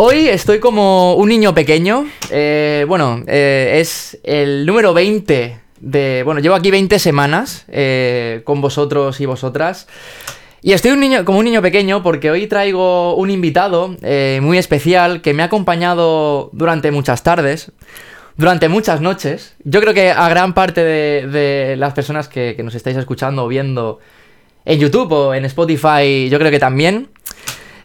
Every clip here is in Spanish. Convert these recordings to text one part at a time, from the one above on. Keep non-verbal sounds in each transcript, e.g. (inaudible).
Hoy estoy como un niño pequeño. Eh, bueno, eh, es el número 20 de... Bueno, llevo aquí 20 semanas eh, con vosotros y vosotras. Y estoy un niño, como un niño pequeño porque hoy traigo un invitado muy especial que me ha acompañado durante muchas tardes, durante muchas noches. Yo creo que a gran parte de, las personas que, que nos estáis escuchando o viendo en YouTube o en Spotify, yo creo que también.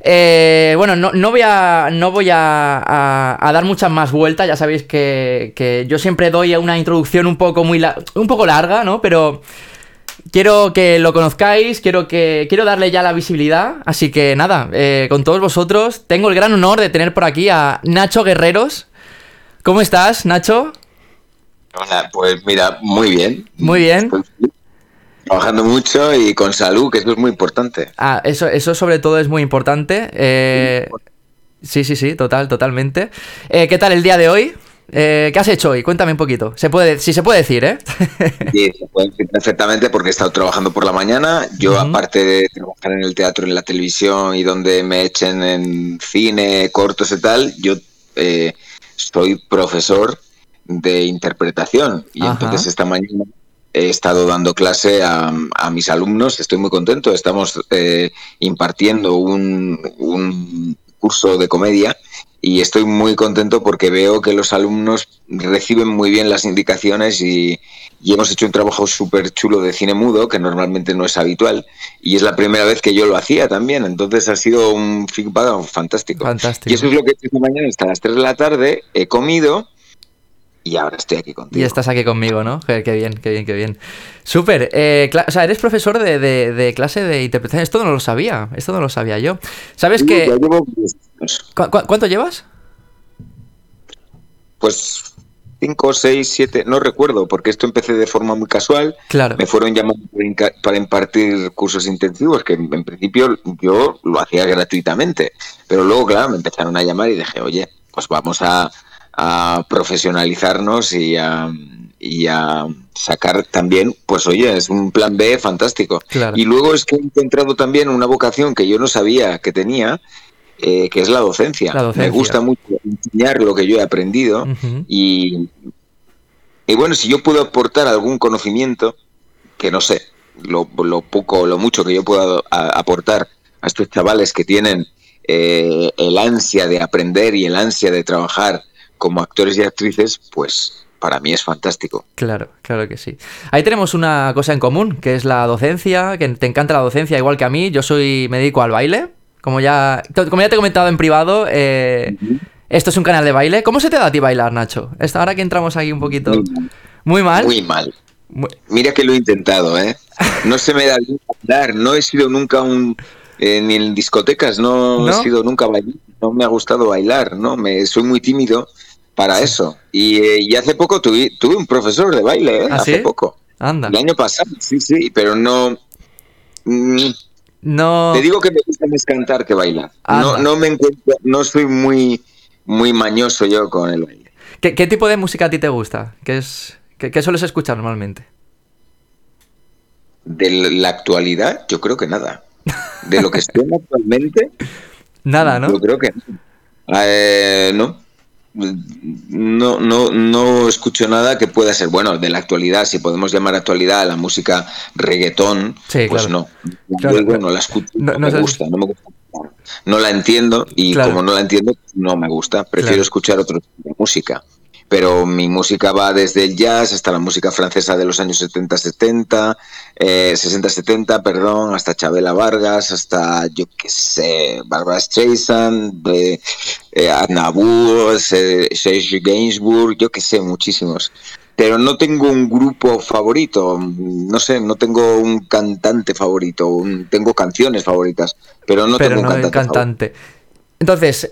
Eh, bueno, no, voy, a, no voy a, dar muchas más vueltas, ya sabéis que, yo siempre doy una introducción un poco, muy un poco larga, ¿no? Pero quiero que lo conozcáis, quiero, que, quiero darle ya la visibilidad, así que nada, eh, con todos vosotros, tengo el gran honor de tener por aquí a Nacho Guerreros. ¿Cómo estás, Nacho? Hola, pues mira, muy bien. Muy bien. Trabajando mucho y con salud, que eso es muy importante. Ah, eso, eso sobre todo es muy importante. Eh, sí, sí, sí, total, totalmente. Eh, ¿Qué tal el día de hoy? Eh, ¿Qué has hecho hoy? Cuéntame un poquito. Se puede, si se puede decir, ¿eh? Sí, se puede decir perfectamente porque he estado trabajando por la mañana. Yo, aparte de trabajar en el teatro, en la televisión y donde me echen en cine, cortos y tal, yo soy profesor de interpretación. Y entonces esta mañana he estado dando clase a, mis alumnos, estoy muy contento, estamos eh, impartiendo un, curso de comedia y estoy muy contento porque veo que los alumnos reciben muy bien las indicaciones y, hemos hecho un trabajo súper chulo de cine mudo, que normalmente no es habitual, y es la primera vez que yo lo hacía también, entonces ha sido un feedback fantástico. fantástico. Y eso es lo que he hecho mañana hasta las 3 de la tarde, he comido, y ahora estoy aquí contigo. Y estás aquí conmigo, ¿no? Qué, bien, qué bien, qué bien. Súper. Eh, o sea, eres profesor de, clase de interpretación. Esto no lo sabía. Esto no lo sabía yo. ¿Sabes qué? cuánto llevas? Pues cinco, seis, siete, no recuerdo, porque esto empecé de forma muy casual. Claro. Me fueron llamando para impartir cursos intensivos, que en principio yo lo hacía gratuitamente. Pero luego, claro, me empezaron a llamar y dije, oye, pues vamos a a profesionalizarnos y a, y a sacar también, pues oye, es un plan B fantástico. Y luego es que he encontrado también una vocación que yo no sabía que tenía, eh, que es la docencia. Me gusta mucho enseñar lo que yo he aprendido y, y bueno, si yo puedo aportar algún conocimiento, que no sé, lo, lo poco o lo mucho que yo puedo aportar a estos chavales que tienen eh, el ansia de aprender y el ansia de trabajar como actores y actrices, pues para mí es fantástico. Claro, claro que sí. Ahí tenemos una cosa en común, que es la docencia, que te encanta la docencia igual que a mí. Yo soy, me dedico al baile. Como ya, como ya te he comentado en privado, eh, esto es un canal de baile. ¿Cómo se te da a ti bailar, Nacho? Esta, ahora que entramos aquí un poquito... Muy mal. Muy mal. Mira que lo he intentado, ¿eh? No se me da bien bailar. No he sido nunca un... Eh, ni en discotecas, no, he sido nunca bailar. No me ha gustado bailar, ¿no? Me, soy muy tímido para eso. Eh, y, hace poco tuve, tuve, un profesor de baile, ¿eh? ¿Ah, hace poco. Anda. El año pasado, sí, sí, pero no. Mm, no. Te digo que me gusta más cantar que bailar. No, no me encuentro, no soy muy, muy mañoso yo con el baile. ¿Qué, qué tipo de música a ti te gusta? ¿Qué, es, qué, sueles escuchar normalmente? De la actualidad, yo creo que nada. De lo que estoy actualmente. (laughs) Nada, ¿no? Yo creo que. Eh, no no, no, no escucho nada que pueda ser bueno de la actualidad, si podemos llamar actualidad a la música reggaetón, pues no. no la escucho, no, me gusta, no me gusta. No la entiendo y como no la entiendo, no me gusta. Prefiero escuchar otro tipo de música pero mi música va desde el jazz hasta la música francesa de los años 70-70, eh, 60-70, perdón, hasta Chabela Vargas, hasta, yo qué sé, Barbara Streisand, de, eh, Serge Gainsbourg, yo qué sé, muchísimos. Pero no tengo un grupo favorito, no sé, no tengo un cantante favorito, tengo canciones favoritas, pero no tengo un cantante. Entonces,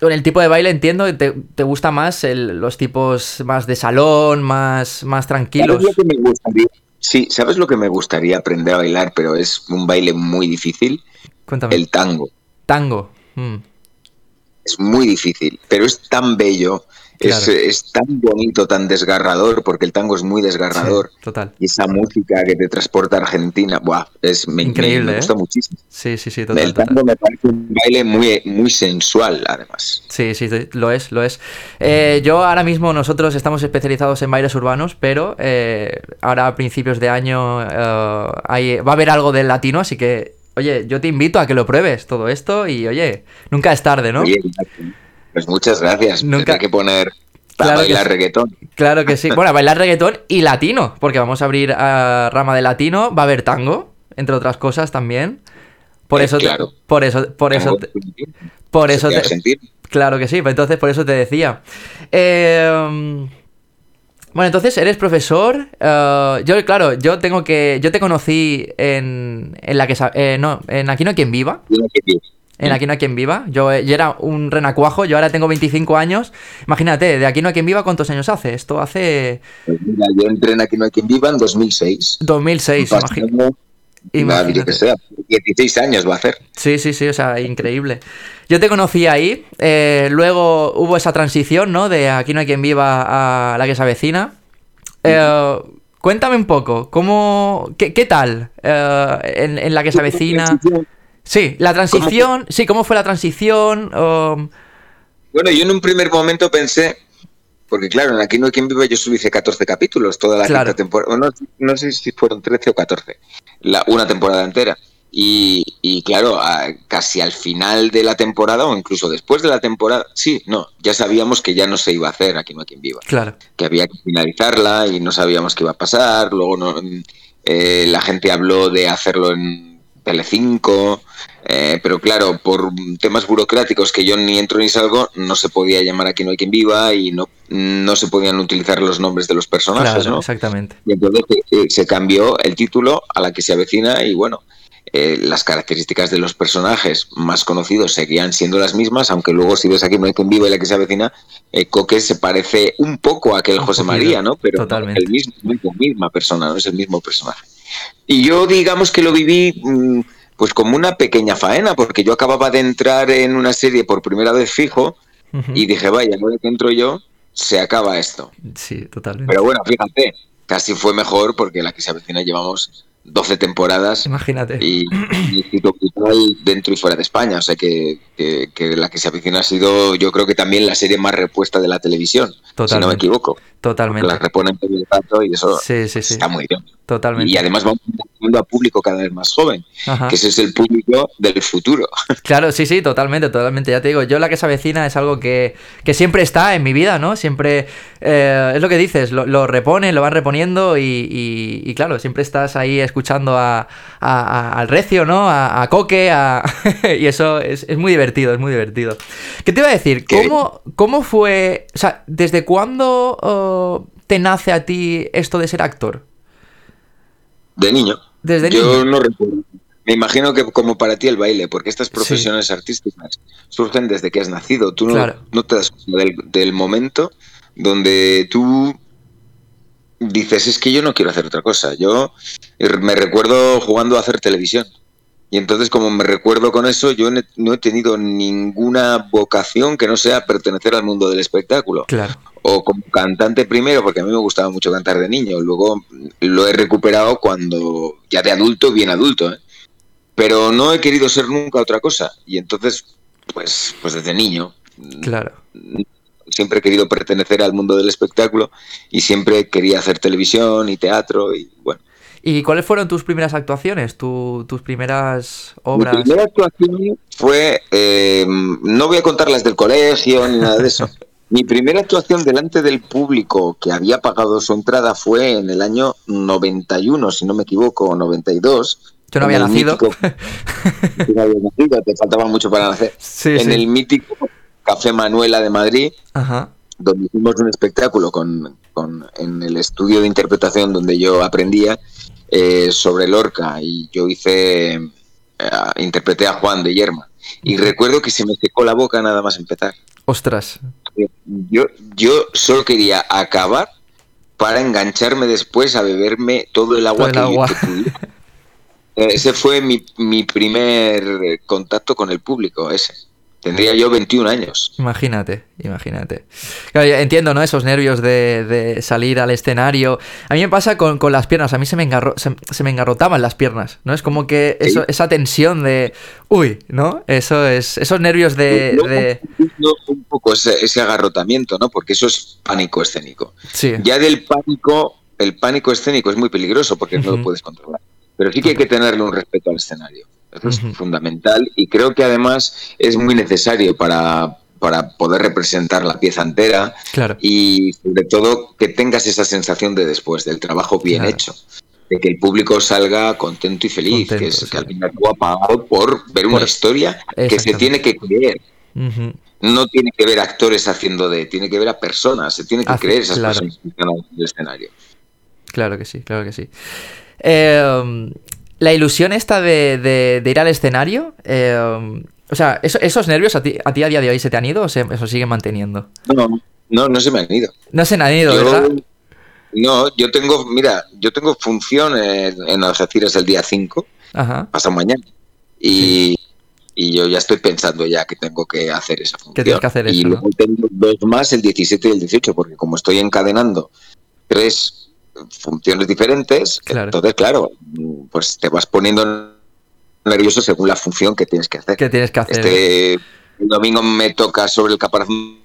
con el tipo de baile entiendo que te, te gusta más los tipos más de salón, más, más tranquilos. ¿Sabes lo que me gustaría? Sí, ¿sabes lo que me gustaría aprender a bailar, pero es un baile muy difícil? Cuéntame. El tango. Tango. Mm. Es muy difícil, pero es tan bello. Es, tan bonito, tan desgarrador, porque el tango es muy desgarrador. total. Y esa música que te transporta a Argentina, buah, es increíble. Me, gusta muchísimo. Sí, sí, sí, total. El tango me parece un baile muy, muy sensual, además. Sí, sí, lo es, lo es. Eh, yo ahora mismo, nosotros estamos especializados en bailes urbanos, pero eh, ahora a principios de año eh, hay, va a haber algo del latino, así que, oye, yo te invito a que lo pruebes todo esto y, oye, nunca es tarde, ¿no? Pues muchas gracias. Nunca hay que poner para bailar reggaetón. Claro que sí. (laughs) Bueno, bailar reggaetón y latino, porque vamos a abrir a rama de latino, va a haber tango, entre otras cosas también. Por eh, eso, claro. por eso, por eso, por eso, te, claro que sí. Pues entonces por eso te decía. Em, bueno, entonces eres profesor. Eh, yo, claro, yo tengo que, yo te conocí en, en la que, eh, no, en aquí no hay quien viva en Aquí no hay quien viva. Yo, eh, yo, era un renacuajo, yo ahora tengo 25 años. Imagínate, de Aquí no hay quien viva, ¿cuántos años hace? Esto hace... Pues mira, yo entré en Aquí no hay quien viva en 2006. 2006, imagínate. Imagínate. Que sea, 16 años va a hacer. Sí, sí, sí, o sea, increíble. Yo te conocí ahí, eh, luego hubo esa transición, ¿no? De Aquí no hay quien viva a la que se avecina. Eh, cuéntame un poco, ¿cómo, qué, qué tal en, en, la que se avecina? Sí, la transición, sí, ¿cómo fue la transición? Bueno, yo en un primer momento pensé, porque claro, en Aquí no hay quien vive yo subí 14 capítulos, toda la quinta temporada, no, no, sé si fueron 13 o 14, la, una temporada entera. Y, claro, casi al final de la temporada o incluso después de la temporada, sí, no, ya sabíamos que ya no se iba a hacer Aquí no hay quien viva. Claro. Que había que finalizarla y no sabíamos qué iba a pasar. Luego no, eh, la gente habló de hacerlo en Telecinco, eh, pero claro, por temas burocráticos que yo ni entro ni salgo, no se podía llamar Aquí no hay quien viva y no, no se podían utilizar los nombres de los personajes, ¿no? Exactamente. Y entonces eh, se cambió el título a la que se avecina y bueno, eh, las características de los personajes más conocidos seguían siendo las mismas, aunque luego si ves aquí no hay quien viva y la que se avecina, Coque se parece un poco a aquel José María, ¿no? Pero el mismo, la misma persona, no es el mismo personaje. Y yo digamos que lo viví mm, pues como una pequeña faena, porque yo acababa de entrar en una serie por primera vez fijo y dije, vaya, ahora que entro yo, se acaba esto. Sí, totalmente. Pero bueno, fíjate, casi fue mejor porque la que se avecina llevamos 12 temporadas. Imagínate. Y, y dentro y fuera de España. O sea que, la que se avecina ha sido, yo creo que también la serie más repuesta de la televisión. Si no me equivoco. Totalmente. La reponen todo el rato y eso está muy bien. Totalmente. Y además vamos a público cada vez más joven, que ese es el público del futuro. (laughs) Claro, sí, sí, totalmente, totalmente. Ya te digo, yo la que se avecina es algo que, siempre está en mi vida, ¿no? Siempre, eh, es lo que dices, lo, lo, reponen, lo van reponiendo y, claro, siempre estás ahí escuchando a, al recio, ¿no? A, Coque, (laughs) y eso es, muy divertido, es muy divertido. ¿Qué te iba a decir? ¿Cómo, ¿Cómo fue, o sea, desde cuándo oh, te nace a ti esto de ser actor? De niño. Desde Yo no recuerdo. Me imagino que como para ti el baile, porque estas profesiones artísticas surgen desde que has nacido. Tú no, te das cuenta del, momento donde tú dices, es que yo no quiero hacer otra cosa. Yo me recuerdo jugando a hacer televisión. Y entonces, como me recuerdo con eso, yo no he tenido ninguna vocación que no sea pertenecer al mundo del espectáculo. Claro o como cantante primero, porque a mí me gustaba mucho cantar de niño, luego lo he recuperado cuando ya de adulto, bien adulto, ¿eh? pero no he querido ser nunca otra cosa y entonces, pues, pues desde niño. Claro. Siempre he querido pertenecer al mundo del espectáculo y siempre quería hacer televisión y teatro y bueno. ¿Y cuáles fueron tus primeras actuaciones, tus primeras obras? Mi primera actuación fue, eh, no voy a contar las del colegio ni nada de eso, (laughs) Mi primera actuación delante del público que había pagado su entrada fue en el año 91, si no me equivoco, 92. Yo no había nacido. (laughs) no había nacido, te faltaba mucho para nacer. en el mítico Café Manuela de Madrid, donde hicimos un espectáculo con, en el estudio de interpretación donde yo aprendía eh, sobre Lorca y yo hice, eh, interpreté a Juan de Yerma. Y recuerdo que se me secó la boca nada más empezar. Ostras. Yo, yo solo quería acabar para engancharme después a beberme todo el agua que, (laughs) Ese fue mi, mi, primer contacto con el público, ese. Tendría yo 21 años. Imagínate, imagínate. Claro, entiendo, ¿no? Esos nervios de, de, salir al escenario. A mí me pasa con, con las piernas, a mí se me, engarro, se, se, me engarrotaban las piernas, ¿no? Es como que eso, ¿Sí? esa tensión de, uy, ¿no? Eso es, esos nervios de... No, de... Un poco ese, ese, agarrotamiento, ¿no? Porque eso es pánico escénico. Sí. Ya del pánico, el pánico escénico es muy peligroso porque uh -huh. no lo puedes controlar. Pero sí que hay que tenerle un respeto al escenario. Eso es uh -huh. fundamental y creo que además es muy necesario para, para poder representar la pieza entera claro. y sobre todo que tengas esa sensación de después, del trabajo bien claro. hecho. De que el público salga contento y feliz, contento, que es sí. que al final ha pagado por ver una historia que se tiene que creer. Uh -huh. No tiene que ver actores haciendo de, tiene que ver a personas, se tiene que Hace, creer esas claro. personas que están en el escenario. Claro que sí, claro que sí. Eh, la ilusión esta de, de, de ir al escenario, eh, o sea, eso, esos nervios a ti, a ti, a día de hoy se te han ido o se, eso siguen manteniendo? No, no, no se me han ido. No se me han ido, yo, ¿verdad? No, yo tengo, mira, yo tengo función en, en Algeciras el día 5, Ajá. pasado mañana, y, sí. y, yo ya estoy pensando ya que tengo que hacer esa función. Que tienes que hacer eso, y luego ¿no? tengo dos más, el 17 y el 18, porque como estoy encadenando tres funciones diferentes, claro. entonces, claro, pues te vas poniendo nervioso según la función que tienes que hacer. ¿Qué tienes que hacer? Este el domingo me toca sobre el caparazón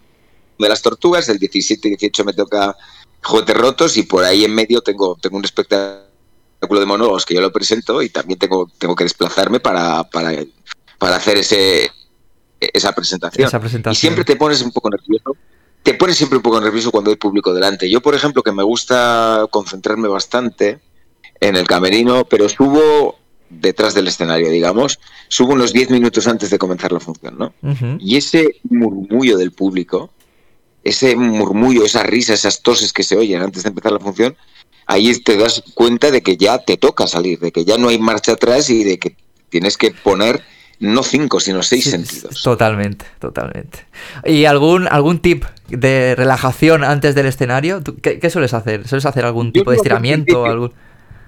de las tortugas, el 17 y 18 me toca juguetes rotos y por ahí en medio tengo, tengo un espectáculo de monólogos que yo lo presento y también tengo, tengo que desplazarme para, para, para hacer ese, esa, presentación. esa presentación. Y siempre te pones un poco nervioso te pones siempre un poco nervioso cuando hay público delante. Yo, por ejemplo, que me gusta concentrarme bastante en el camerino, pero subo detrás del escenario, digamos, subo unos 10 minutos antes de comenzar la función, ¿no? Uh -huh. Y ese murmullo del público, ese murmullo, esa risa, esas toses que se oyen antes de empezar la función, ahí te das cuenta de que ya te toca salir, de que ya no hay marcha atrás y de que tienes que poner no cinco, sino seis sí, sentidos. Totalmente, totalmente. ¿Y algún, algún tip de relajación antes del escenario? ¿Qué, qué sueles hacer? ¿Sueles hacer algún tipo de estiramiento? Algún...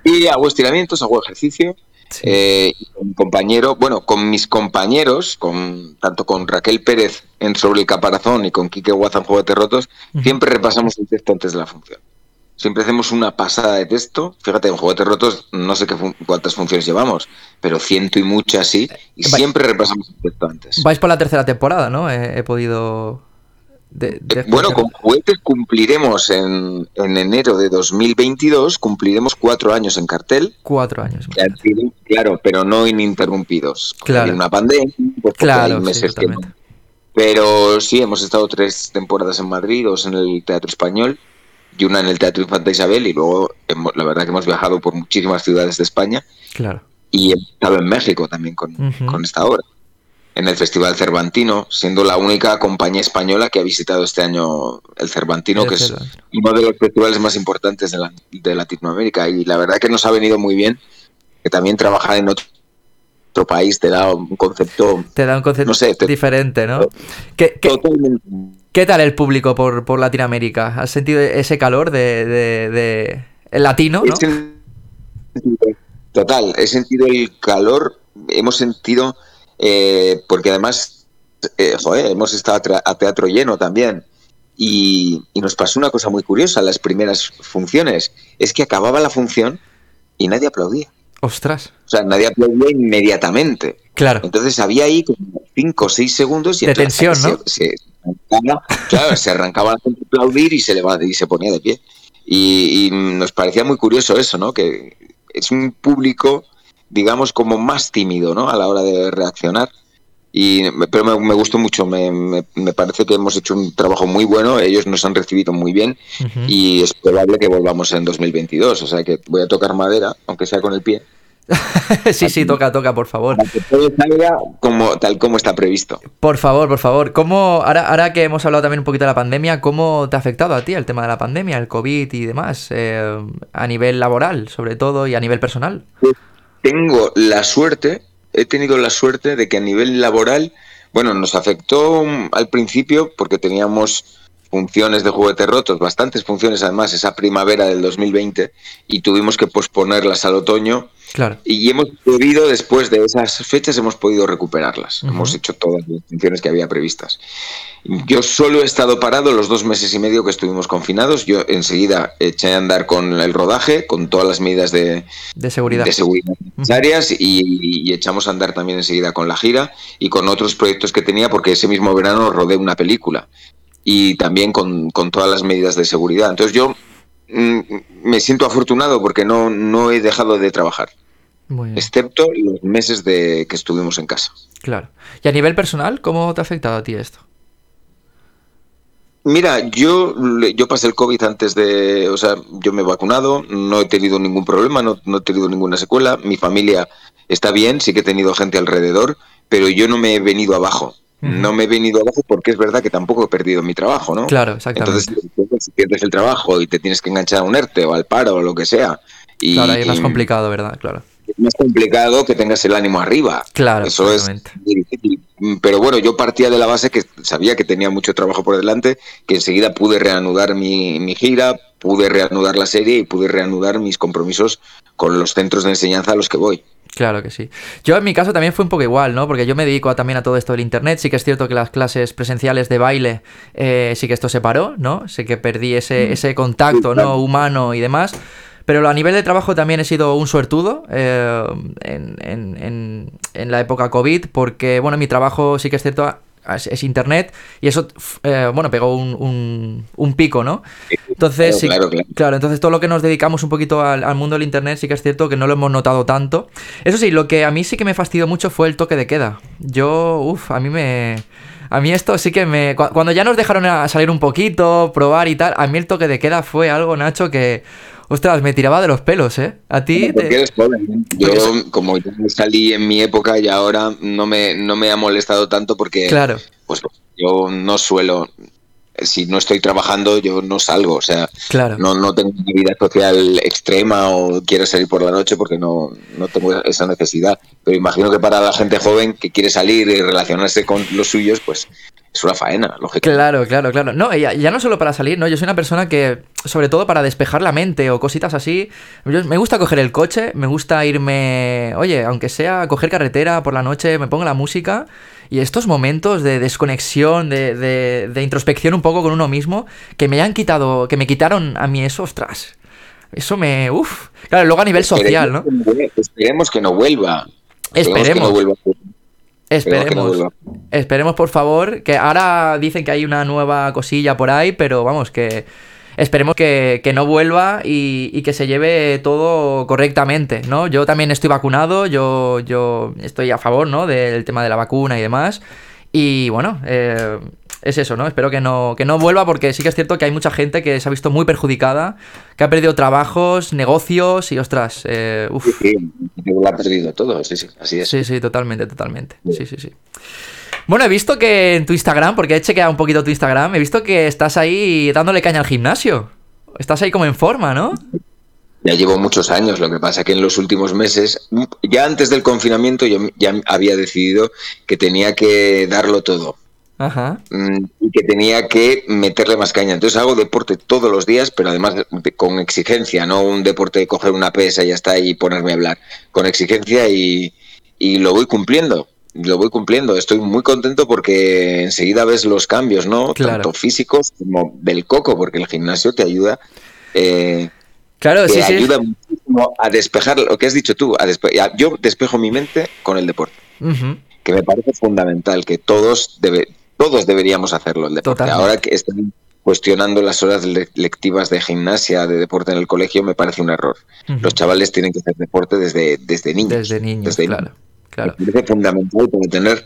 Sí, hago estiramientos, hago ejercicio. Sí. Eh, con mi compañero, bueno, con mis compañeros, con tanto con Raquel Pérez en Sobre el Caparazón y con Quique Guaza en Juguetes Rotos, uh -huh. siempre repasamos el texto antes de la función siempre hacemos una pasada de texto. Fíjate, en Juguetes Rotos no sé qué fun cuántas funciones llevamos, pero ciento y muchas sí, y Vais, siempre repasamos el texto antes. Vais por la tercera temporada, ¿no? He, he podido... De, de bueno, con Juguetes cumpliremos en, en, enero de 2022, cumpliremos cuatro años en cartel. Cuatro años. Claro, pero no ininterrumpidos. Claro. Hay una pandemia, pues claro, hay meses sí, que no. Pero sí, hemos estado tres temporadas en Madrid, dos en el Teatro Español y una en el Teatro Infanta Isabel y luego hemos, la verdad que hemos viajado por muchísimas ciudades de España claro. y he estado en México también con, uh -huh. con, esta obra en el Festival Cervantino siendo la única compañía española que ha visitado este año el Cervantino el que Cervantino. es uno de los festivales más importantes de, la, de, Latinoamérica y la verdad que nos ha venido muy bien que también trabajar en otro otro país te da un concepto te da un concepto no sé, te, diferente no ¿Qué, qué, ¿Qué tal el público por, por Latinoamérica? ¿Has sentido ese calor de, de, de el latino? ¿no? Total, he sentido el calor, hemos sentido, eh, porque además, eh, joder, hemos estado a teatro lleno también. Y, y, nos pasó una cosa muy curiosa las primeras funciones, es que acababa la función y nadie aplaudía. Ostras. O sea, nadie aplaudía inmediatamente. Claro. Entonces había ahí como 5 o 6 segundos y de tensión, ¿no? Se, se, claro, se arrancaba la gente a aplaudir y se, levaba, y se ponía de pie. Y, y, nos parecía muy curioso eso, ¿no? Que es un público, digamos, como más tímido, ¿no? A la hora de reaccionar. Y, pero me, me gustó mucho, me, me, me, parece que hemos hecho un trabajo muy bueno, ellos nos han recibido muy bien uh -huh. y es probable que volvamos en 2022, o sea que voy a tocar madera, aunque sea con el pie. (laughs) sí, sí, toca, toca, por favor. Para que todo salga como, tal como está previsto. Por favor, por favor. ¿Cómo, ahora, ahora que hemos hablado también un poquito de la pandemia, ¿cómo te ha afectado a ti el tema de la pandemia, el COVID y demás? Eh, a nivel laboral, sobre todo, y a nivel personal. Tengo la suerte, he tenido la suerte de que a nivel laboral, bueno, nos afectó al principio porque teníamos funciones de juguetes rotos, bastantes funciones además, esa primavera del 2020, y tuvimos que posponerlas al otoño. Claro. Y hemos podido, después de esas fechas, hemos podido recuperarlas. Hemos hecho todas las funciones que había previstas. Yo solo he estado parado los dos meses y medio que estuvimos confinados. Yo enseguida eché a andar con el rodaje, con todas las medidas de, seguridad, de seguridad necesarias y, y, echamos a andar también enseguida con la gira y con otros proyectos que tenía porque ese mismo verano rodé una película y también con, con todas las medidas de seguridad. Entonces yo mm, me siento afortunado porque no, no he dejado de trabajar. Excepto los meses de que estuvimos en casa. Claro. ¿Y a nivel personal, cómo te ha afectado a ti esto? Mira, yo, yo pasé el COVID antes de, o sea, yo me he vacunado, no he tenido ningún problema, no, no, he tenido ninguna secuela, mi familia está bien, sí que he tenido gente alrededor, pero yo no me he venido abajo. No me he venido abajo porque es verdad que tampoco he perdido mi trabajo, ¿no? Claro, exactamente. Entonces, si pierdes el trabajo y te tienes que enganchar a un ERTE o al paro o lo que sea. Y, claro, ahí es más complicado, ¿verdad? Claro es más complicado que tengas el ánimo arriba. Claro, eso es difícil. Pero bueno, yo partía de la base que sabía que tenía mucho trabajo por delante, que enseguida pude reanudar mi, mi gira, pude reanudar la serie y pude reanudar mis compromisos con los centros de enseñanza a los que voy. Claro que sí. Yo en mi caso también fue un poco igual, ¿no? Porque yo me dedico también a todo esto del internet. Sí que es cierto que las clases presenciales de baile eh, sí que esto se paró, ¿no? Sé que perdí ese, mm. ese contacto, ¿no? Humano y demás. Pero a nivel de trabajo también he sido un suertudo eh, en, la época COVID, porque, bueno, mi trabajo sí que es cierto, es, internet, y eso, eh, bueno, pegó un, pico, ¿no? Entonces, sí, claro, entonces todo lo que nos dedicamos un poquito al, mundo del internet sí que es cierto que no lo hemos notado tanto. Eso sí, lo que a mí sí que me fastidió mucho fue el toque de queda. Yo, uff, a mí me... A mí esto sí que me... Cuando ya nos dejaron a salir un poquito, probar y tal, a mí el toque de queda fue algo, Nacho, que Ostras, me tiraba de los pelos, ¿eh? A ti. Porque eres joven. Yo, como yo salí en mi época y ahora no me, no me ha molestado tanto porque. Claro. Pues yo no suelo. Si no estoy trabajando, yo no salgo. O sea, claro. no, no tengo una vida social extrema o quiero salir por la noche porque no, no tengo esa necesidad. Pero imagino que para la gente joven que quiere salir y relacionarse con los suyos, pues es una faena, lógicamente. Claro, claro, claro. No, ya, ya, no solo para salir, ¿no? Yo soy una persona que, sobre todo para despejar la mente o cositas así, me gusta coger el coche, me gusta irme, oye, aunque sea coger carretera por la noche, me pongo la música y estos momentos de desconexión, de, de, introspección un poco con uno mismo, que me han quitado, que me quitaron a mí eso, ostras. Eso me... Uf. Claro, luego a nivel social, ¿no? Esperemos que no vuelva. Esperemos. Que no vuelva Esperemos. Esperemos, por favor. Que ahora dicen que hay una nueva cosilla por ahí, pero vamos, que esperemos que, no vuelva y, que se lleve todo correctamente, ¿no? Yo también estoy vacunado, yo, yo estoy a favor, ¿no? Del tema de la vacuna y demás. Y bueno, eh, es eso, ¿no? Espero que no, que no vuelva porque sí que es cierto que hay mucha gente que se ha visto muy perjudicada, que ha perdido trabajos, negocios y ostras, eh, uf. Sí, lo ha perdido todo, sí, sí, así es. Sí, sí, totalmente, totalmente. Sí, sí, sí. Bueno, he visto que en tu Instagram, porque he chequeado un poquito tu Instagram, he visto que estás ahí dándole caña al gimnasio. Estás ahí como en forma, ¿no? Ya llevo muchos años, lo que pasa que en los últimos meses, ya antes del confinamiento, yo ya había decidido que tenía que darlo todo. Mm, y que tenía que meterle más caña. Entonces hago deporte todos los días, pero además con exigencia, no un deporte de coger una pesa y ya está y ponerme a hablar. Con exigencia y, lo voy cumpliendo. Lo voy cumpliendo. Estoy muy contento porque enseguida ves los cambios, ¿no? Tanto físicos como del coco, porque el gimnasio te ayuda. Eh, claro, te ayuda muchísimo a despejar lo que has dicho tú. A yo despejo mi mente con el deporte. Que me parece fundamental que todos debe, todos deberíamos hacerlo el deporte. Ahora que están cuestionando las horas lectivas de gimnasia, de deporte en el colegio, me parece un error. Los chavales tienen que hacer deporte desde, desde niños. Desde niños, claro. claro. Me parece fundamental para tener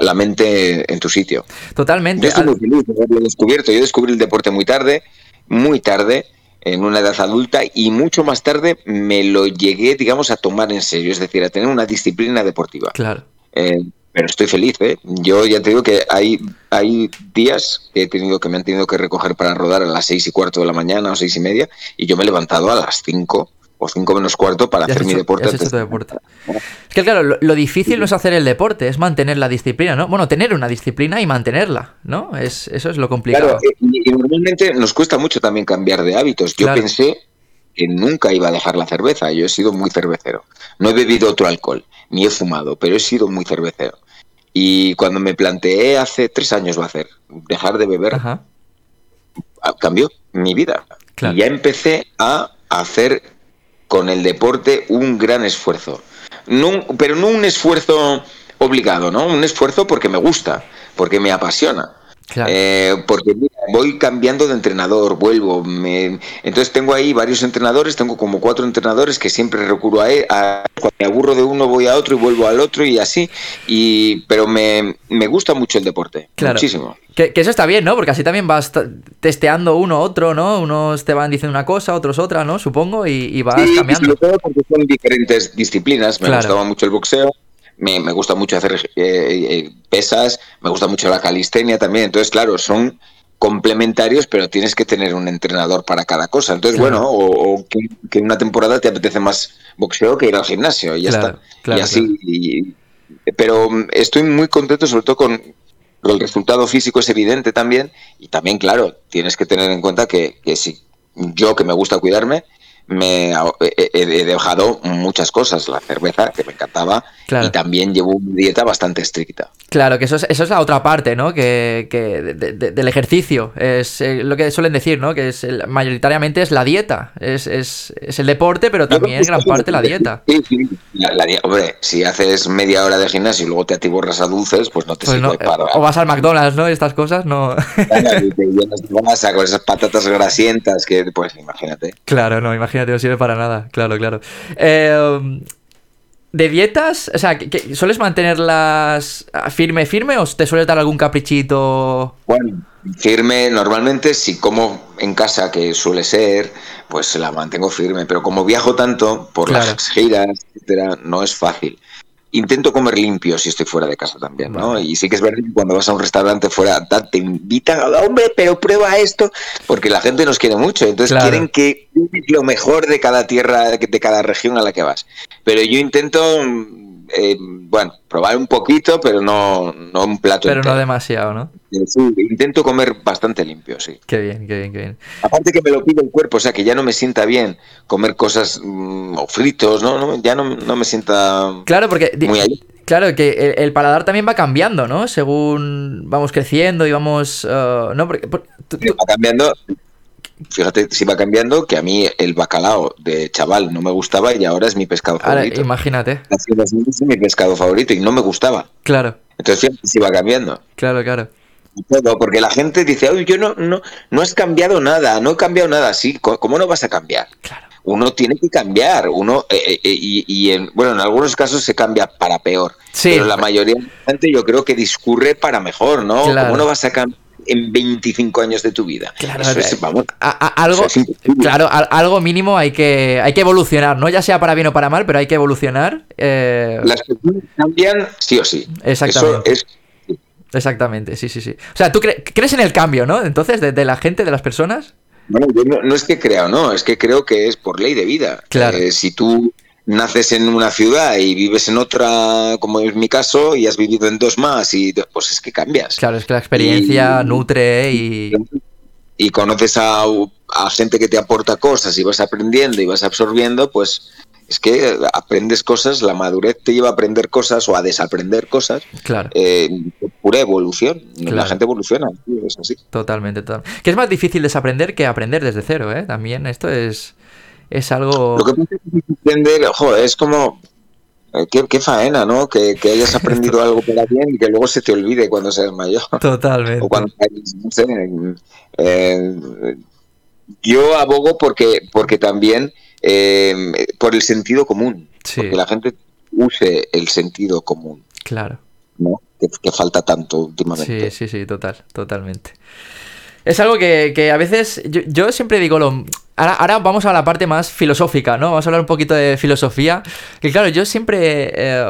la mente en tu sitio. Totalmente. Yo estoy muy feliz de haberlo descubierto. Yo descubrí el deporte muy tarde, muy tarde, en una edad adulta, y mucho más tarde me lo llegué, digamos, a tomar en serio, es decir, a tener una disciplina deportiva. Claro. Eh, pero estoy feliz, ¿eh? Yo ya te digo que hay, hay días que he tenido que me han tenido que recoger para rodar a las seis y cuarto de la mañana o seis y media y yo me he levantado a las cinco o 5 menos cuarto para hacer mi deporte. deporte. Es que claro, lo, difícil no es hacer el deporte, es mantener la disciplina, ¿no? Bueno, tener una disciplina y mantenerla, ¿no? Es, eso es lo complicado. Claro, y, normalmente nos cuesta mucho también cambiar de hábitos. Yo pensé que nunca iba a dejar la cerveza, yo he sido muy cervecero. No he bebido otro alcohol, ni he fumado, pero he sido muy cervecero. Y cuando me planteé hace tres años va a hacer dejar de beber, cambió mi vida. Y ya empecé a hacer con el deporte un gran esfuerzo. pero no un esfuerzo obligado, ¿no? Un esfuerzo porque me gusta, porque me apasiona. Eh, porque voy cambiando de entrenador, vuelvo. Me... Entonces tengo ahí varios entrenadores, tengo como cuatro entrenadores que siempre recurro a, él, Cuando me aburro de uno voy a otro y vuelvo al otro y así. Y... Pero me, gusta mucho el deporte, muchísimo. Que, eso está bien, ¿no? Porque así también vas testeando uno otro, ¿no? Unos te van diciendo una cosa, otros otra, ¿no? Supongo, y, vas cambiando. Sobre todo porque son diferentes disciplinas. Me gustaba mucho el boxeo me, me gusta mucho hacer eh, eh, pesas, me gusta mucho la calistenia también. Entonces, claro, son complementarios, pero tienes que tener un entrenador para cada cosa. Entonces, bueno, o, que, en una temporada te apetece más boxeo que ir al gimnasio y ya está. y así. pero mm, estoy muy contento, sobre todo con, el resultado físico es evidente también. Y también, claro, tienes que tener en cuenta que, que si yo que me gusta cuidarme, me he, dejado muchas cosas, la cerveza, que me encantaba, y también llevo una dieta bastante estricta. Claro, que eso es, eso es la otra parte, ¿no? Que, del ejercicio, es eh, lo que suelen decir, ¿no? Que es mayoritariamente es la dieta, es, es, es el deporte, pero también gran parte la dieta. Sí, sí. hombre, si haces media hora de gimnasio y luego te atiborras a dulces, pues no te pues sirve para... O vas al McDonald's, ¿no? Estas cosas, no... Claro, y te llenas de con esas patatas grasientas que, pues, imagínate. Claro, no, imagínate no sirve para nada, claro, claro. Eh, ¿De dietas? O sea, ¿sueles mantenerlas firme, firme o te sueles dar algún caprichito? Bueno, firme normalmente, si como en casa, que suele ser, pues la mantengo firme, pero como viajo tanto por las giras, etcétera, no es fácil intento comer limpio si estoy fuera de casa también, ¿no? Y sí que es verdad que cuando vas a un restaurante fuera, te invitan a, hombre, pero prueba esto, porque la gente nos quiere mucho, entonces quieren que lo mejor de cada tierra, de cada región a la que vas. Pero yo intento eh, bueno, probar un poquito, pero no, no un plato Pero no demasiado, ¿no? intento comer bastante limpio, sí. Qué bien, qué bien, qué bien. Aparte que me lo pide el cuerpo, o sea, que ya no me sienta bien comer cosas mm, o fritos, ¿no? Ya no, me sienta claro, porque, muy Claro, que el, paladar también va cambiando, ¿no? Según vamos creciendo y vamos... Uh, ¿no? Porque, Va cambiando fíjate si va cambiando, que a mí el bacalao de chaval no me gustaba y ahora es mi pescado favorito. imagínate. Es mi pescado favorito y no me gustaba. Claro. Entonces fíjate si va cambiando. Claro, claro. Todo, porque la gente dice, oye, yo no, no, no has cambiado nada, no he cambiado nada. Sí, ¿cómo no vas a cambiar? Claro. Uno tiene que cambiar, uno, eh, eh, eh, y, en, bueno, en algunos casos se cambia para peor, sí. pero la mayoría de la gente yo creo que discurre para mejor, ¿no? ¿Cómo no vas a cambiar? En 25 años de tu vida. Claro, algo, claro, algo mínimo hay que, hay que evolucionar, ¿no? Ya sea para bien o para mal, pero hay que evolucionar. Eh, Las personas cambian sí o sí. Exactamente. Exactamente, sí, sí, sí. O sea, ¿tú crees en el cambio, no? Entonces, de, la gente, de las personas. Bueno, yo no, es que crea no, es que creo que es por ley de vida. Claro. Eh, si tú naces en una ciudad y vives en otra, como es mi caso, y has vivido en dos más, y pues es que cambias. Claro, es que la experiencia nutre y... Y conoces a, gente que te aporta cosas y vas aprendiendo y vas absorbiendo, pues es que aprendes cosas, la madurez te lleva a aprender cosas o a desaprender cosas. Claro. Eh, pura evolución. La gente evoluciona, es así. Totalmente, totalmente. Que es más difícil desaprender que aprender desde cero, ¿eh? También esto es es algo... Lo que pasa es que joder, es como... Eh, qué, faena, ¿no? Que, hayas aprendido (laughs) algo para bien y que luego se te olvide cuando seas mayor. Totalmente. O cuando, no sé, eh, yo abogo porque, porque también eh, por el sentido común. Sí. Porque la gente use el sentido común. Claro. ¿no? Que, falta tanto últimamente. Sí, sí, sí, total, totalmente. Es algo que, a veces yo, siempre digo lo... Ahora, vamos a la parte más filosófica, ¿no? Vamos a hablar un poquito de filosofía. Que claro, yo siempre... Eh,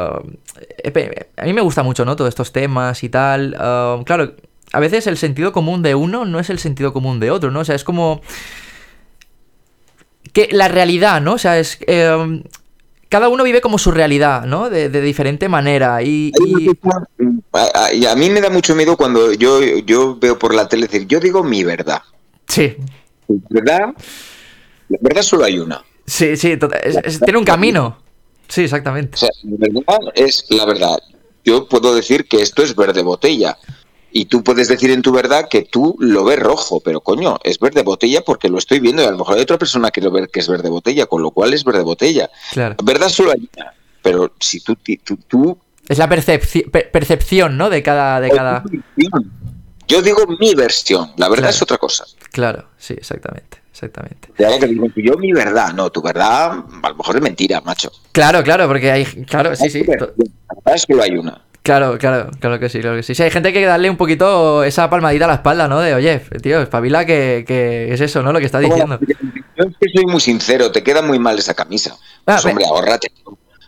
a mí me gusta mucho, ¿no? Todos estos temas y tal. Um, claro, a veces el sentido común de uno no es el sentido común de otro, ¿no? O sea, es como... que la realidad, ¿no? O sea, es... eh, cada uno vive como su realidad, ¿no? De, de diferente manera. Y, y- A, a mí me da mucho miedo cuando yo, yo veo por la tele decir, yo digo mi verdad. Sí, ¿Verdad? La verdad solo hay una. sí, sí. es- es- tiene un camino. Sí, exactamente. O sea, la verdad es la verdad. Yo puedo decir que esto es verde botella. Y tú puedes decir en tu verdad que tú lo ves rojo, pero coño, es verde botella porque lo estoy viendo y a lo mejor hay otra persona que lo ve que es verde botella, con lo cual es verde botella. Claro. Verdad solo hay una. Pero si tú, tú, tú Es la percepci- per- percepción, ¿no? De cada... De cada... Yo digo mi versión, la verdad Claro. es otra cosa. Claro, sí, exactamente. Exactamente. Que digo, yo mi verdad, no, tu verdad a lo mejor es mentira, macho. Claro, claro, porque hay... Claro, sí, sí. La verdad es que solo hay una. Claro, claro, claro que sí, claro que sí. Sí, hay gente que hay que darle un poquito esa palmadita a la espalda, ¿no? De, oye, tío, espabila que, que es eso, ¿no? Lo que está diciendo. Yo es que soy muy sincero, te queda muy mal esa camisa. Ah, Pues, hombre, ahórrate.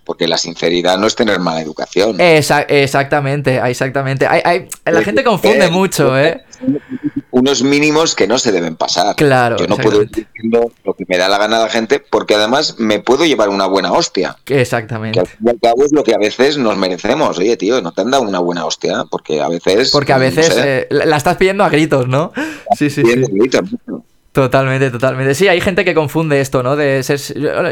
Porque la sinceridad no es tener mala educación. Esa- exactamente, exactamente. Hay, hay- la gente confunde Eh, mucho, ¿eh? Unos mínimos que no se deben pasar. Claro, Yo no puedo ir diciendo lo que me da la gana a la gente, porque además me puedo llevar una buena hostia. Que Exactamente. al fin y al cabo es lo que a veces nos merecemos. Oye, tío, no te han dado una buena hostia, porque a veces. Porque a no veces sé, eh, la estás pidiendo a gritos, ¿no? Sí, sí, sí. bonita. Totalmente, totalmente. Sí, hay gente que confunde esto, ¿no? De ser,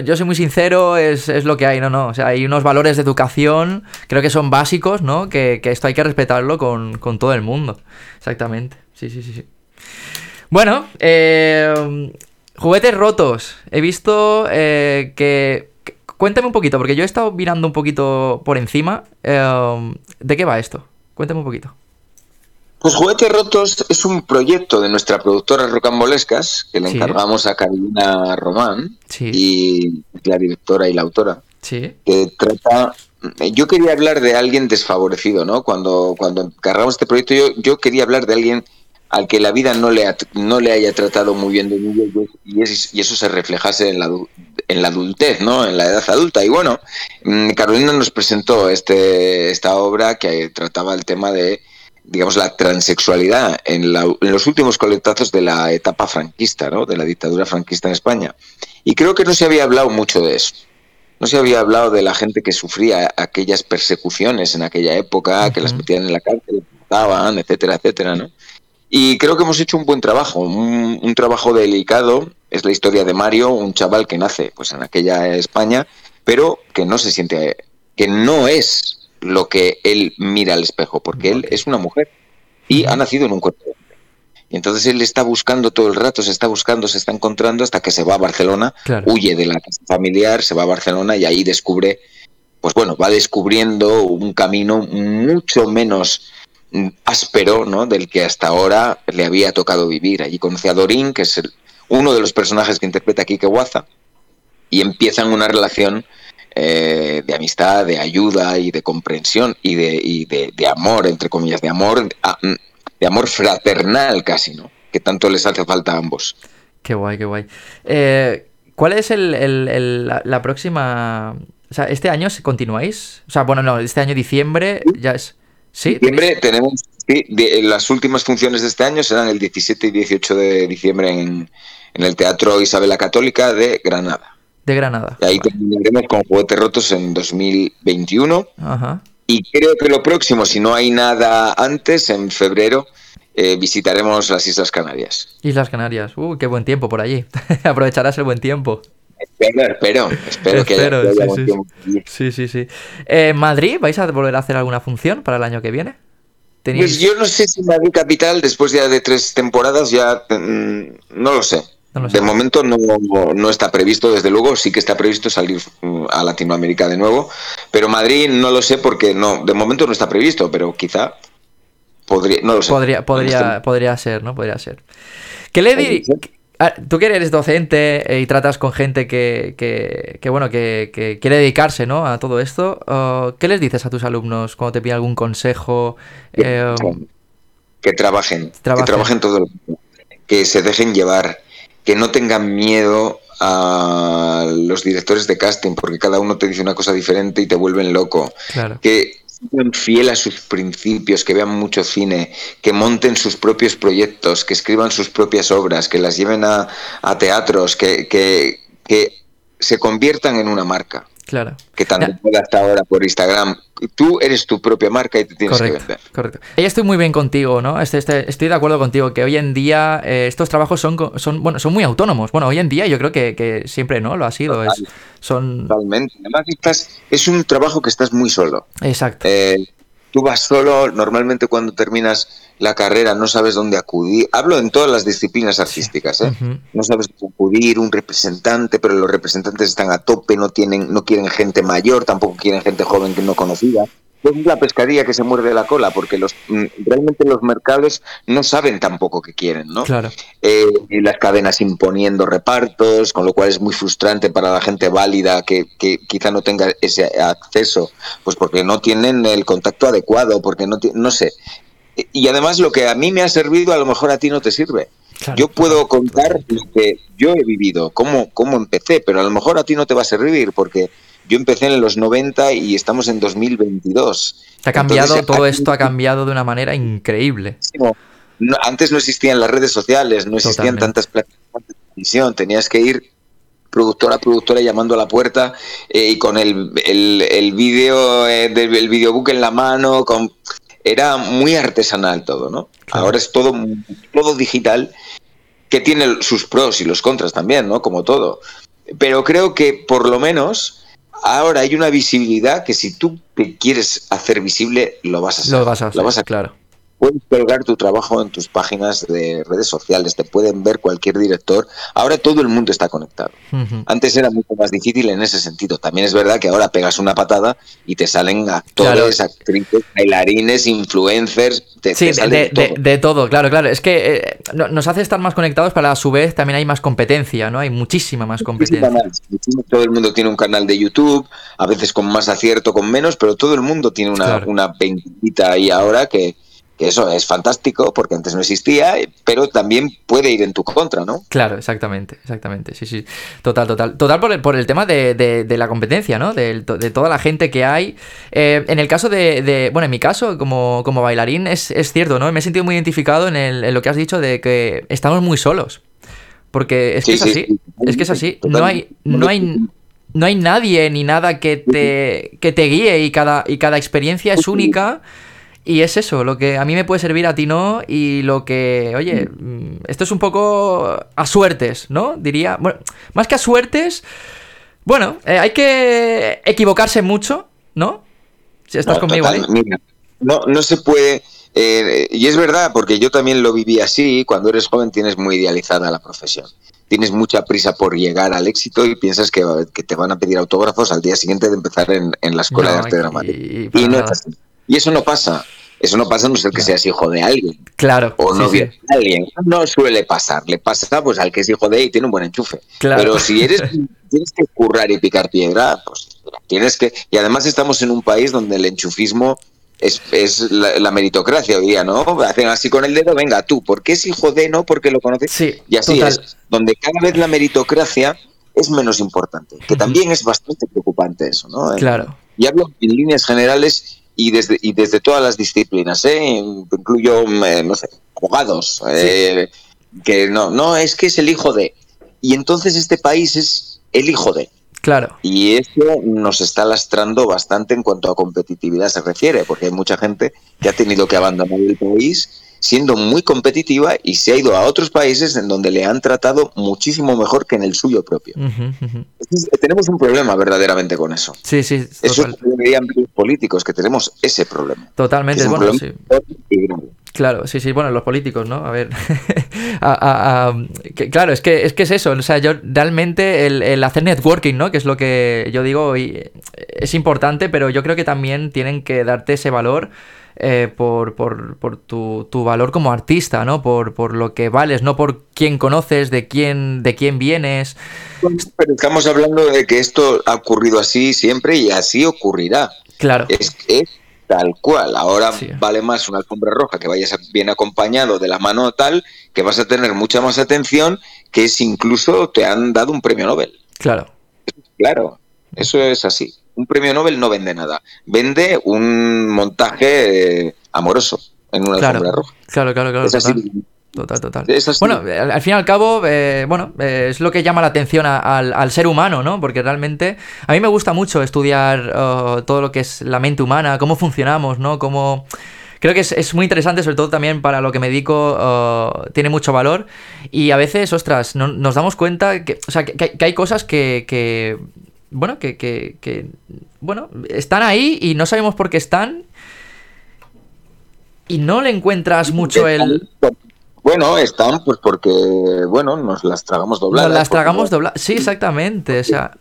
yo, soy muy sincero, es, es lo que hay, no, no. O sea, hay unos valores de educación, creo que son básicos, ¿no? Que, que esto hay que respetarlo con, con todo el mundo. Exactamente. Sí, sí, sí, sí. Bueno, eh, juguetes rotos. He visto eh, que... que- Cuéntame un poquito, porque yo he estado mirando un poquito por encima. eh, ¿De qué va esto? Cuéntame un poquito. Pues Juguetes Rotos es un proyecto de nuestra productora Rocambolescas, que le Sí. encargamos a Carolina Román, Sí. y la directora y la autora, Sí. que trata... Yo quería hablar de alguien desfavorecido, ¿no? Cuando, cuando encargamos este proyecto, yo, yo quería hablar de alguien al que la vida no le, ha- no le haya tratado muy bien de niño y, es- y eso se reflejase en la, en la adultez, ¿no? En la edad adulta. Y bueno, mm, Carolina nos presentó este, esta obra que trataba el tema de, digamos, la transexualidad en, la- en los últimos coletazos de la etapa franquista, ¿no? De la dictadura franquista en España. Y creo que no se había hablado mucho de eso. No se había hablado de la gente que sufría aquellas persecuciones en aquella época, que las metían en la cárcel, mataban, etcétera, etcétera, ¿no? Y creo que hemos hecho un buen trabajo, un, un trabajo delicado. Es la historia de Mario, un chaval que nace pues en aquella España, pero que no se siente, que no es lo que él mira al espejo, porque él es una mujer y ha nacido en un cuerpo. Y entonces él está buscando todo el rato, se está buscando, se está encontrando hasta que se va a Barcelona, Claro. huye de la casa familiar, se va a Barcelona y ahí descubre, pues bueno, va descubriendo un camino mucho menos áspero, ¿no? Del que hasta ahora le había tocado vivir. Allí conoce a Dorín, que es el- uno de los personajes que interpreta Kike Waza, y empiezan una relación eh, de amistad, de ayuda y de comprensión y de, y de, de amor, entre comillas, de amor, a- de amor fraternal casi, ¿no? Que tanto les hace falta a ambos. Qué guay, qué guay. Eh, ¿Cuál es el, el- el- la, la próxima... O sea, ¿este año se continuáis? O sea, bueno, no, este año diciembre ya es... ¿Sí? diciembre tenemos sí, de- las últimas funciones de este año serán el 17 y 18 de diciembre en, en el Teatro Isabel la Católica de Granada. De Granada. Y ahí Vale. terminaremos con Juguetes Rotos en 2021. Ajá. Y creo que lo próximo, si no hay nada antes, en febrero, eh, visitaremos las Islas Canarias. Islas Canarias. Uh, qué buen tiempo por allí. (laughs) Aprovecharás el buen tiempo. Espero, espero, espero que Espero, haya sí, buen sí. Sí, sí, sí. Eh, ¿Madrid? ¿Vais a volver a hacer alguna función para el año que viene? ¿Tenéis- Pues yo no sé si Madrid Capital, después ya de tres temporadas, ya mm, no lo sé. No de momento no, no está previsto, desde luego, sí que está previsto salir mm, a Latinoamérica de nuevo, pero Madrid no lo sé porque no, de momento no está previsto, pero quizá podría, no lo sé. Podría, podría, podría ser, ¿no? Podría ser. ¿Qué le. Ah, Tú que eres docente eh, y tratas con gente que, que, que, bueno, que, que quiere dedicarse, ¿no? A todo esto, uh, ¿qué les dices a tus alumnos cuando te piden algún consejo? Eh, que trabajen, Trabajen. que trabajen todo que se dejen llevar, que no tengan miedo a los directores de casting, porque cada uno te dice una cosa diferente y te vuelven loco. claro. que sean fiel a sus principios, que vean mucho cine, que monten sus propios proyectos, que escriban sus propias obras, que las lleven a, a teatros, que, que, que se conviertan en una marca. Claro. Que tanto puede hasta ahora por Instagram. Tú eres tu propia marca y te tienes que vender. Correcto. Y estoy muy bien contigo, ¿no? Este, este, estoy de acuerdo contigo que hoy en día eh, estos trabajos son, son, bueno, son muy autónomos. Bueno, hoy en día yo creo que, siempre, ¿no? Lo ha sido. Es, son... Totalmente. Además, es un trabajo que estás muy solo. Exacto. Eh, tú vas solo, normalmente cuando terminas la carrera no sabes dónde acudir. Hablo en todas las disciplinas artísticas, ¿eh? No sabes dónde acudir, un representante, pero los representantes están a tope, no tienen, no quieren gente mayor, tampoco quieren gente joven que no conocida es la pescadilla que se muerde la cola, porque los mm, realmente los mercados no saben tampoco qué quieren, ¿no? Claro. Eh, y las cadenas imponiendo repartos, con lo cual es muy frustrante para la gente válida que, que, quizá no tenga ese acceso, pues porque no tienen el contacto adecuado, porque no, no sé. Y además lo que a mí me ha servido a lo mejor a ti no te sirve. yo puedo contar lo que yo he vivido, cómo, cómo empecé, pero a lo mejor a ti no te va a servir porque yo empecé en los 90 y estamos en 2022. ha cambiado, todo esto ha cambiado de una manera increíble. antes no existían las redes sociales, no existían tantas plataformas de televisión, tenías que ir productora a productora llamando a la puerta eh, y con el, el, vídeo eh, del videobook en la mano, con, era muy artesanal todo, ¿no? Ahora es todo, todo digital, que tiene sus pros y los contras también, ¿no? Como todo. Pero creo que por lo menos ahora hay una visibilidad que si tú te quieres hacer visible, lo vas a hacer. Lo vas a hacer, lo vas a, claro puedes colgar tu trabajo en tus páginas de redes sociales, te pueden ver cualquier director. Ahora todo el mundo está conectado. Antes era mucho más difícil en ese sentido. También es verdad que ahora pegas una patada y te salen actores, actrices, bailarines, influencers. Sí, de, todo. claro, claro. Es que eh, nos hace estar más conectados, pero a su vez también hay más competencia, ¿no? Hay muchísima más competencia. Todo el mundo tiene un canal de YouTube, a veces con más acierto, con menos, pero todo el mundo tiene una, una ahí ahora que eso es fantástico porque antes no existía, pero también puede ir en tu contra, ¿no? Claro, exactamente, exactamente, sí, sí. Total, total. Total por el, por el tema de, la competencia, ¿no? De, toda la gente que hay. Eh, en el caso de, bueno, en mi caso, como, como bailarín, es, cierto, ¿no? Me he sentido muy identificado en, lo que has dicho de que estamos muy solos. Porque es que es así, es que es así. No hay, no hay, no hay nadie ni nada que te, que te guíe y cada, y cada experiencia es única. Y es eso, lo que a mí me puede servir, a ti no, y lo que, oye, mm, esto es un poco a suertes, ¿no? Diría, bueno, más que a suertes, bueno, eh, hay que equivocarse mucho, ¿no? Si estás conmigo ahí. no, no se puede, eh, y es verdad, porque yo también lo viví así, cuando eres joven tienes muy idealizada la profesión. Tienes mucha prisa por llegar al éxito y piensas que, te van a pedir autógrafos al día siguiente de empezar en, la escuela de arte dramático. Y, y no es así. Y eso no pasa. Eso no pasa a no ser que seas hijo de alguien. Claro. O no de alguien. No suele pasar. Le pasa pues al que es hijo de y tiene un buen enchufe. Claro. Pero si eres (laughs) tienes que currar y picar piedra, pues tienes que. Y además estamos en un país donde el enchufismo es, la, meritocracia hoy día, ¿no? Hacen así con el dedo, venga tú, porque es hijo de, no porque lo conoces. Sí, y así es. Donde cada vez la meritocracia es menos importante. Que también es bastante preocupante eso, ¿no? Claro. Y hablo en líneas generales y desde, y desde todas las disciplinas, ¿eh? incluyo, eh, no sé, abogados, eh, que no, no, es que es el hijo de. Y entonces este país es el hijo de. Claro. Y eso nos está lastrando bastante en cuanto a competitividad se refiere, porque hay mucha gente que ha tenido que abandonar el país siendo muy competitiva y se ha ido a otros países en donde le han tratado muchísimo mejor que en el suyo propio. tenemos un problema verdaderamente con eso. Sí, sí. Eso deberían los políticos, que tenemos ese problema. Totalmente, bueno, sí. Claro, sí, sí, bueno, los políticos, ¿no? A ver, (laughs) claro, es que, es que es eso, o sea, yo realmente el, el, hacer networking, ¿no? Que es lo que yo digo, y es importante, pero yo creo que también tienen que darte ese valor eh, por, por, por tu, tu, valor como artista, ¿no? Por, por, lo que vales, no por quién conoces, de quién, de quién vienes. Pero estamos hablando de que esto ha ocurrido así siempre y así ocurrirá. Claro. Es, es tal cual. Ahora vale más una alfombra roja que vayas bien acompañado de la mano tal, que vas a tener mucha más atención que si incluso te han dado un premio Nobel. Claro. Claro, eso es así un premio Nobel no vende nada. Vende un montaje eh, amoroso en una claro, roja. Claro, claro, claro. Es así. total, total. Bueno, al, fin y al cabo, eh, bueno, eh, es lo que llama la atención al, ser humano, ¿no? Porque realmente a mí me gusta mucho estudiar oh, todo lo que es la mente humana, cómo funcionamos, ¿no? Cómo... Creo que es, muy interesante, sobre todo también para lo que me dedico, oh, tiene mucho valor. Y a veces, ostras, nos damos cuenta que, o sea, que, hay cosas que, bueno, que, que, bueno, están ahí y no sabemos por qué están y no le encuentras mucho el... Bueno, están pues porque, bueno, nos las tragamos dobladas. Nos las tragamos dobladas, sí, exactamente, o sea...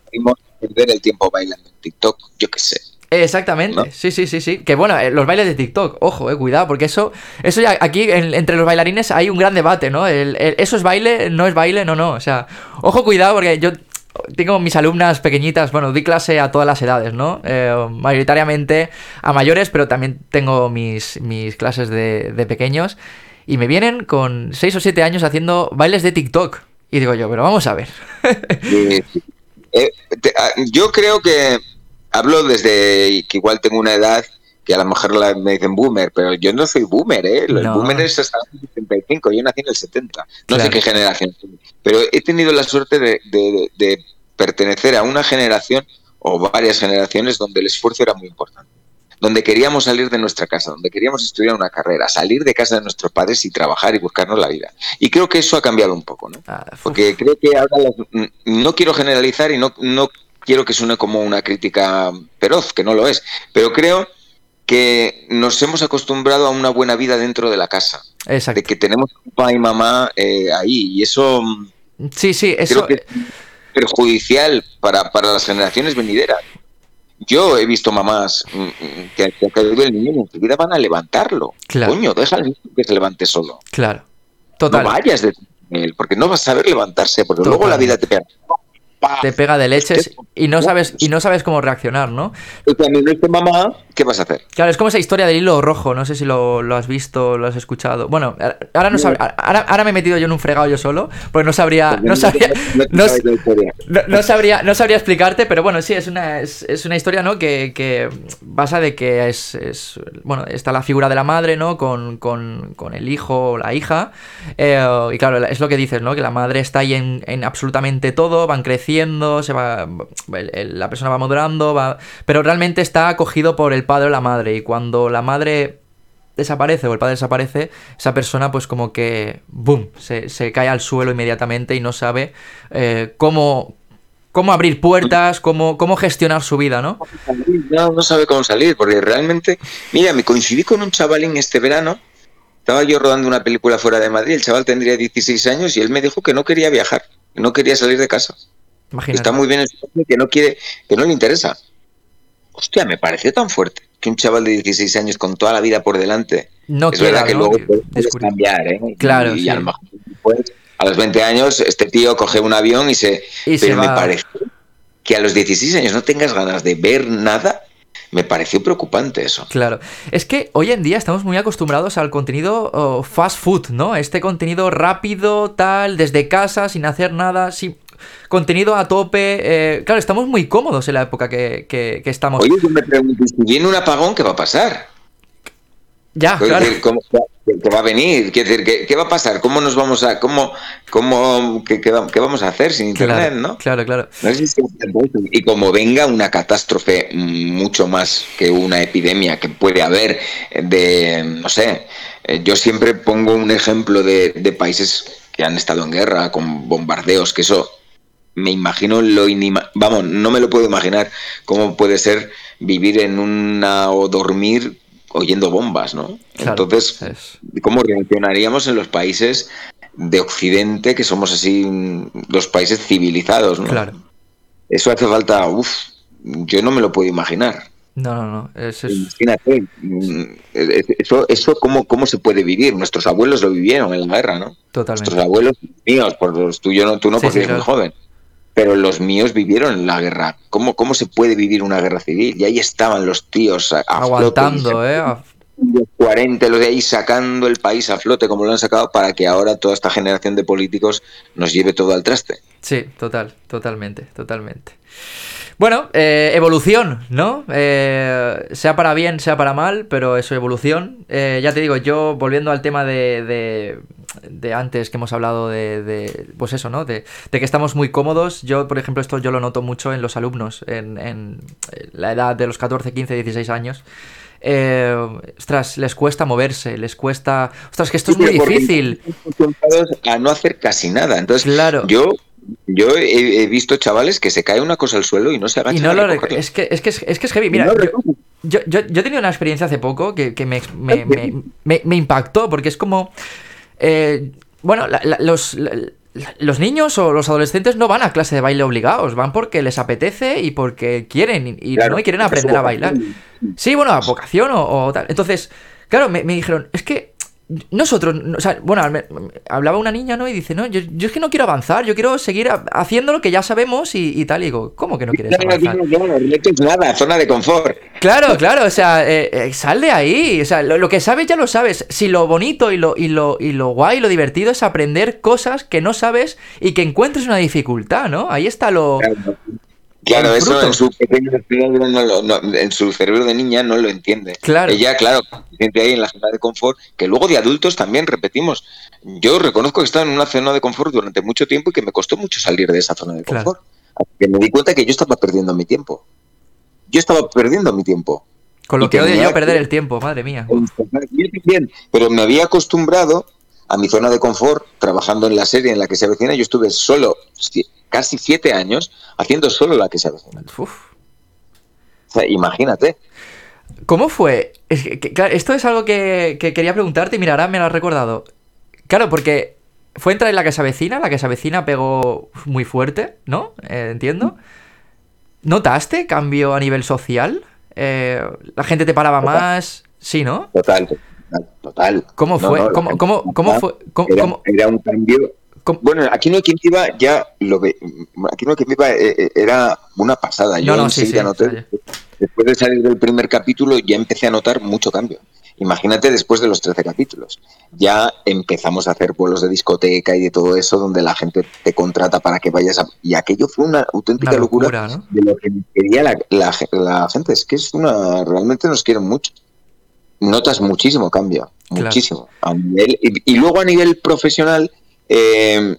perder el tiempo bailando en TikTok, yo qué sé. Exactamente, sí, sí, sí, sí. Que bueno, eh, los bailes de TikTok, ojo, eh, cuidado, porque eso, eso ya aquí entre los bailarines hay un gran debate, ¿no? ¿Eso es baile? ¿No es baile? No, no. O sea, ojo, cuidado, porque yo tengo mis alumnas pequeñitas, bueno, di clase a todas las edades, ¿no? Eh, mayoritariamente a mayores, pero también tengo mis, mis clases de, pequeños. Y me vienen con 6 o 7 años haciendo bailes de TikTok. Y digo yo, pero vamos a ver. Eh, ah, yo creo que hablo desde que igual tengo una edad que a lo mejor me dicen boomer, pero yo no soy boomer, ¿eh? Los boomers hasta el 75, yo nací en el 70, no sé qué generación, pero he tenido la suerte de, pertenecer a una generación o varias generaciones donde el esfuerzo era muy importante, donde queríamos salir de nuestra casa, donde queríamos estudiar una carrera, salir de casa de nuestros padres y trabajar y buscarnos la vida. Y creo que eso ha cambiado un poco, ¿no? Ah, Porque creo que ahora no quiero generalizar y no, no quiero que suene como una crítica feroz, que no lo es, pero creo que nos hemos acostumbrado a una buena vida dentro de la casa. Exacto. De que tenemos papá y mamá eh, ahí. Y eso. Sí, sí, eso. Creo que es perjudicial para, las generaciones venideras. Yo he visto mamás mm, mm, que, ha caído el niño y enseguida van a levantarlo. Claro. Coño, deja al niño que se levante solo. Claro. Total. No vayas de él, porque no vas a saber levantarse, porque luego la vida te pega te pega de leches y no sabes y no sabes cómo reaccionar, ¿no? Y cuando no mamá, ¿qué vas a hacer? Claro, es como esa historia del hilo rojo, no sé si lo, has visto, lo has escuchado. Bueno, ahora no ahora, me he metido yo en un fregado yo solo, porque no sabría no sabría no, sabría no sabría explicarte, pero bueno, sí, es una es, una historia, ¿no? Que, que pasa de que es, bueno, está la figura de la madre, ¿no? Con, con, con el hijo o la hija. Eh, y claro, es lo que dices, ¿no? Que la madre está ahí en, en absolutamente todo, van creciendo se va, la persona va madurando, va, pero realmente está acogido por el padre o la madre y cuando la madre desaparece o el padre desaparece, esa persona pues como que, ¡boom!, se, cae al suelo inmediatamente y no sabe eh, cómo, cómo abrir puertas, cómo, cómo gestionar su vida, ¿no? No, no sabe cómo salir, porque realmente, mira, me coincidí con un chavalín este verano, estaba yo rodando una película fuera de Madrid, el chaval tendría 16 años y él me dijo que no quería viajar, que no quería salir de casa. Está muy bien el que no quiere, que no le interesa. Hostia, me pareció tan fuerte que un chaval de 16 años con toda la vida por delante. No es verdad que luego puedes cambiar, ¿eh? Claro. Y, a lo mejor a los 20 años, este tío coge un avión y se. pero me parece que a los 16 años no tengas ganas de ver nada. Me pareció preocupante eso. Claro. Es que hoy en día estamos muy acostumbrados al contenido oh, fast food, ¿no? Este contenido rápido, tal, desde casa, sin hacer nada, sin contenido a tope. Eh, claro, estamos muy cómodos en la época que, estamos. Oye, yo me pregunto, si viene un apagón, ¿qué va a pasar? Ya, claro. ¿cómo, ¿qué, va a venir? decir, ¿qué, va a pasar? ¿Cómo nos vamos a... cómo, cómo qué, vamos a hacer sin internet, no? Claro, claro. y como venga una catástrofe mucho más que una epidemia que puede haber de, no sé, eh, yo siempre pongo un ejemplo de, de países que han estado en guerra con bombardeos, que eso me imagino lo inima vamos, no me lo puedo imaginar cómo puede ser vivir en una o dormir oyendo bombas, ¿no? Entonces, ¿cómo reaccionaríamos en los países de Occidente, que somos así los países civilizados, ¿no? Claro. Eso hace falta, uff, yo no me lo puedo imaginar. No, no, no. Imagínate, mm, eso, eso cómo, cómo se puede vivir. Nuestros abuelos lo vivieron en la guerra, ¿no? Totalmente. Nuestros abuelos míos, por los tuyos no, tú no, porque eres muy joven pero los míos vivieron la guerra. ¿Cómo, ¿Cómo se puede vivir una guerra civil? Y ahí estaban los tíos aguantando, ¿eh? Los 40, los de ahí sacando el país a flote como lo han sacado para que ahora toda esta generación de políticos nos lleve todo al traste. Sí, total, totalmente, totalmente. Bueno, eh, evolución, ¿no? Eh, sea para bien, sea para mal, pero eso, evolución. Eh, ya te digo, yo volviendo al tema de, de antes que hemos hablado de, de pues eso, ¿no? De, de, que estamos muy cómodos. Yo, por ejemplo, esto yo lo noto mucho en los alumnos, en, en la edad de los 14, 15, 16 años. Eh, ostras, les cuesta moverse, les cuesta... Ostras, que esto es muy difícil. A no hacer casi nada. Entonces, claro. yo yo he, he, visto chavales que se cae una cosa al suelo y no se agachan. Y no lo es que, es que es, es que es heavy. Mira, no yo, yo, yo, he tenido una experiencia hace poco que, que me, me, me, me, impactó, porque es como. Eh, bueno, la, la, los. La, los niños o los adolescentes no van a clase de baile obligados, van porque les apetece y porque quieren y, claro, no y quieren aprender a bailar. Sí, bueno, a vocación o, o tal. Entonces, claro, me, me, dijeron, es que nosotros, o sea, bueno, hablaba una niña, ¿no? Y dice, no, yo, yo, es que no quiero avanzar, yo quiero seguir haciendo lo que ya sabemos y, y tal. Y digo, ¿cómo que no quieres no, avanzar? No, no, no, no, nada, zona de confort. Claro, claro, o sea, eh, eh, sal de ahí. O sea, lo, lo, que sabes ya lo sabes. Si lo bonito y lo, y lo, y lo guay lo divertido es aprender cosas que no sabes y que encuentres una dificultad, ¿no? Ahí está lo. Claro. Claro, eso en su pequeño cerebro, no lo, no, en su cerebro de niña no lo entiende. Claro. Ella, claro, siente ahí en la zona de confort, que luego de adultos también repetimos. Yo reconozco que he estado en una zona de confort durante mucho tiempo y que me costó mucho salir de esa zona de confort. Claro. Que me di cuenta que yo estaba perdiendo mi tiempo. Yo estaba perdiendo mi tiempo. Con lo que, que odio yo perder el tiempo, madre mía. Bien, pero me había acostumbrado a mi zona de confort, trabajando en la serie en la que se avecina. Yo estuve solo casi siete años haciendo solo la que se avecina. Uf. O sea, imagínate. ¿Cómo fue? Es que, que, claro, esto es algo que, que, quería preguntarte y mira, ahora me lo has recordado. Claro, porque fue entrar en la que se avecina, la que se avecina pegó muy fuerte, ¿no? Eh, entiendo. ¿Notaste cambio a nivel social? Eh, ¿La gente te paraba total. más? Sí, ¿no? Total, total. ¿Cómo fue? No, no, ¿Cómo, cómo, cómo, fue? ¿Cómo, era, un cambio bueno, aquí no hay quien viva ya lo que aquí no quien viva eh, era una pasada. Yo no, sí, sí, noté, después de salir del primer capítulo ya empecé a notar mucho cambio. Imagínate después de los 13 capítulos. Ya empezamos a hacer vuelos de discoteca y de todo eso donde la gente te contrata para que vayas a... Y aquello fue una auténtica una locura, locura ¿no? de lo que quería la, la, la, gente. Es que es una... Realmente nos quieren mucho. Notas muchísimo cambio. Claro. Muchísimo. A nivel, y, y luego a nivel profesional eh,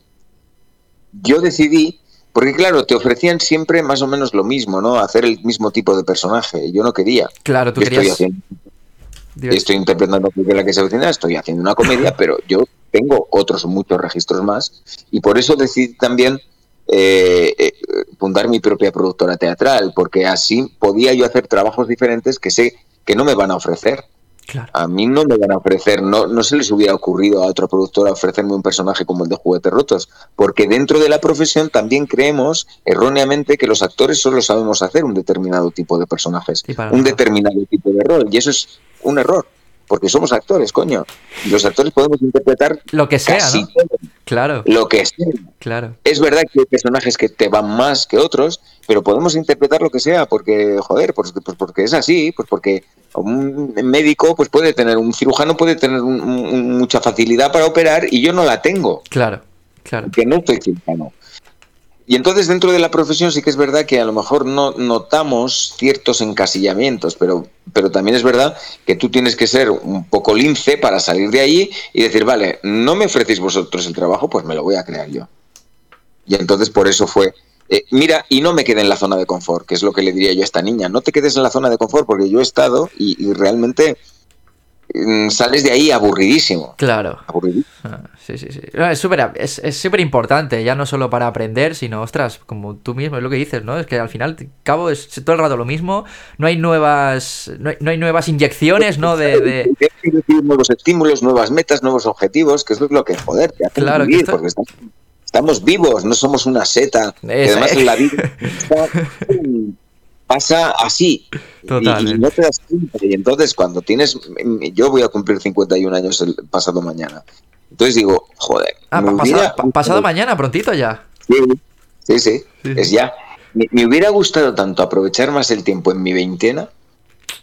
yo decidí, porque claro, te ofrecían siempre más o menos lo mismo, ¿no? Hacer el mismo tipo de personaje. Yo no quería. Claro, tú yo querías... Estoy, haciendo, estoy interpretando a la que se avecina, estoy haciendo una comedia, (laughs) pero yo tengo otros muchos registros más y por eso decidí también eh, eh, fundar mi propia productora teatral, porque así podía yo hacer trabajos diferentes que sé que no me van a ofrecer. Claro. A mí no me van a ofrecer, no, no se les hubiera ocurrido a otra productora ofrecerme un personaje como el de Juguetes Rotos, porque dentro de la profesión también creemos erróneamente que los actores solo sabemos hacer un determinado tipo de personajes, Sí, un determinado tipo de rol, y eso es un error, porque somos actores, coño. Y los actores podemos interpretar Lo que sea, casi ¿no? todo, Claro, lo que sea. claro. Es verdad que hay personajes que te van más que otros, pero podemos interpretar lo que sea, porque, joder, pues, pues porque es así, pues porque un médico pues puede tener, un cirujano puede tener un, un, mucha facilidad para operar y yo no la tengo, Claro, claro. porque no soy cirujano. Y entonces dentro de la profesión sí que es verdad que a lo mejor no notamos ciertos encasillamientos, pero, pero también es verdad que tú tienes que ser un poco lince para salir de allí y decir, vale, no me ofrecéis vosotros el trabajo, pues me lo voy a crear yo. Y entonces por eso fue, eh, mira, y no me quedé en la zona de confort, que es lo que le diría yo a esta niña, no te quedes en la zona de confort porque yo he estado y, realmente sales de ahí aburridísimo. Claro. aburridísimo. Ah, sí, sí, sí. No, es súper es, es importante, ya no solo para aprender, sino, ostras, como tú mismo, es lo que dices, ¿no? Es que al final, cabo, es todo el rato lo mismo, no hay nuevas, no hay, no hay nuevas inyecciones, ¿no? De, de... (laughs) Nuevos estímulos, nuevas metas, nuevos objetivos, que es lo que, joder, te hace Claro, que vivir, esto- porque estamos, estamos vivos, no somos una seta. que además en la vida (laughs) está- pasa así. Y- Total. Y, no te das cuenta. Y entonces cuando tienes, yo voy a cumplir 51 años el pasado mañana. Entonces digo, joder. Ah, me pa- hubiera pasado, pa- pasado mañana, prontito ya. Sí, sí, sí, Sí, es ya. Me, me hubiera gustado tanto aprovechar más el tiempo en mi veintena,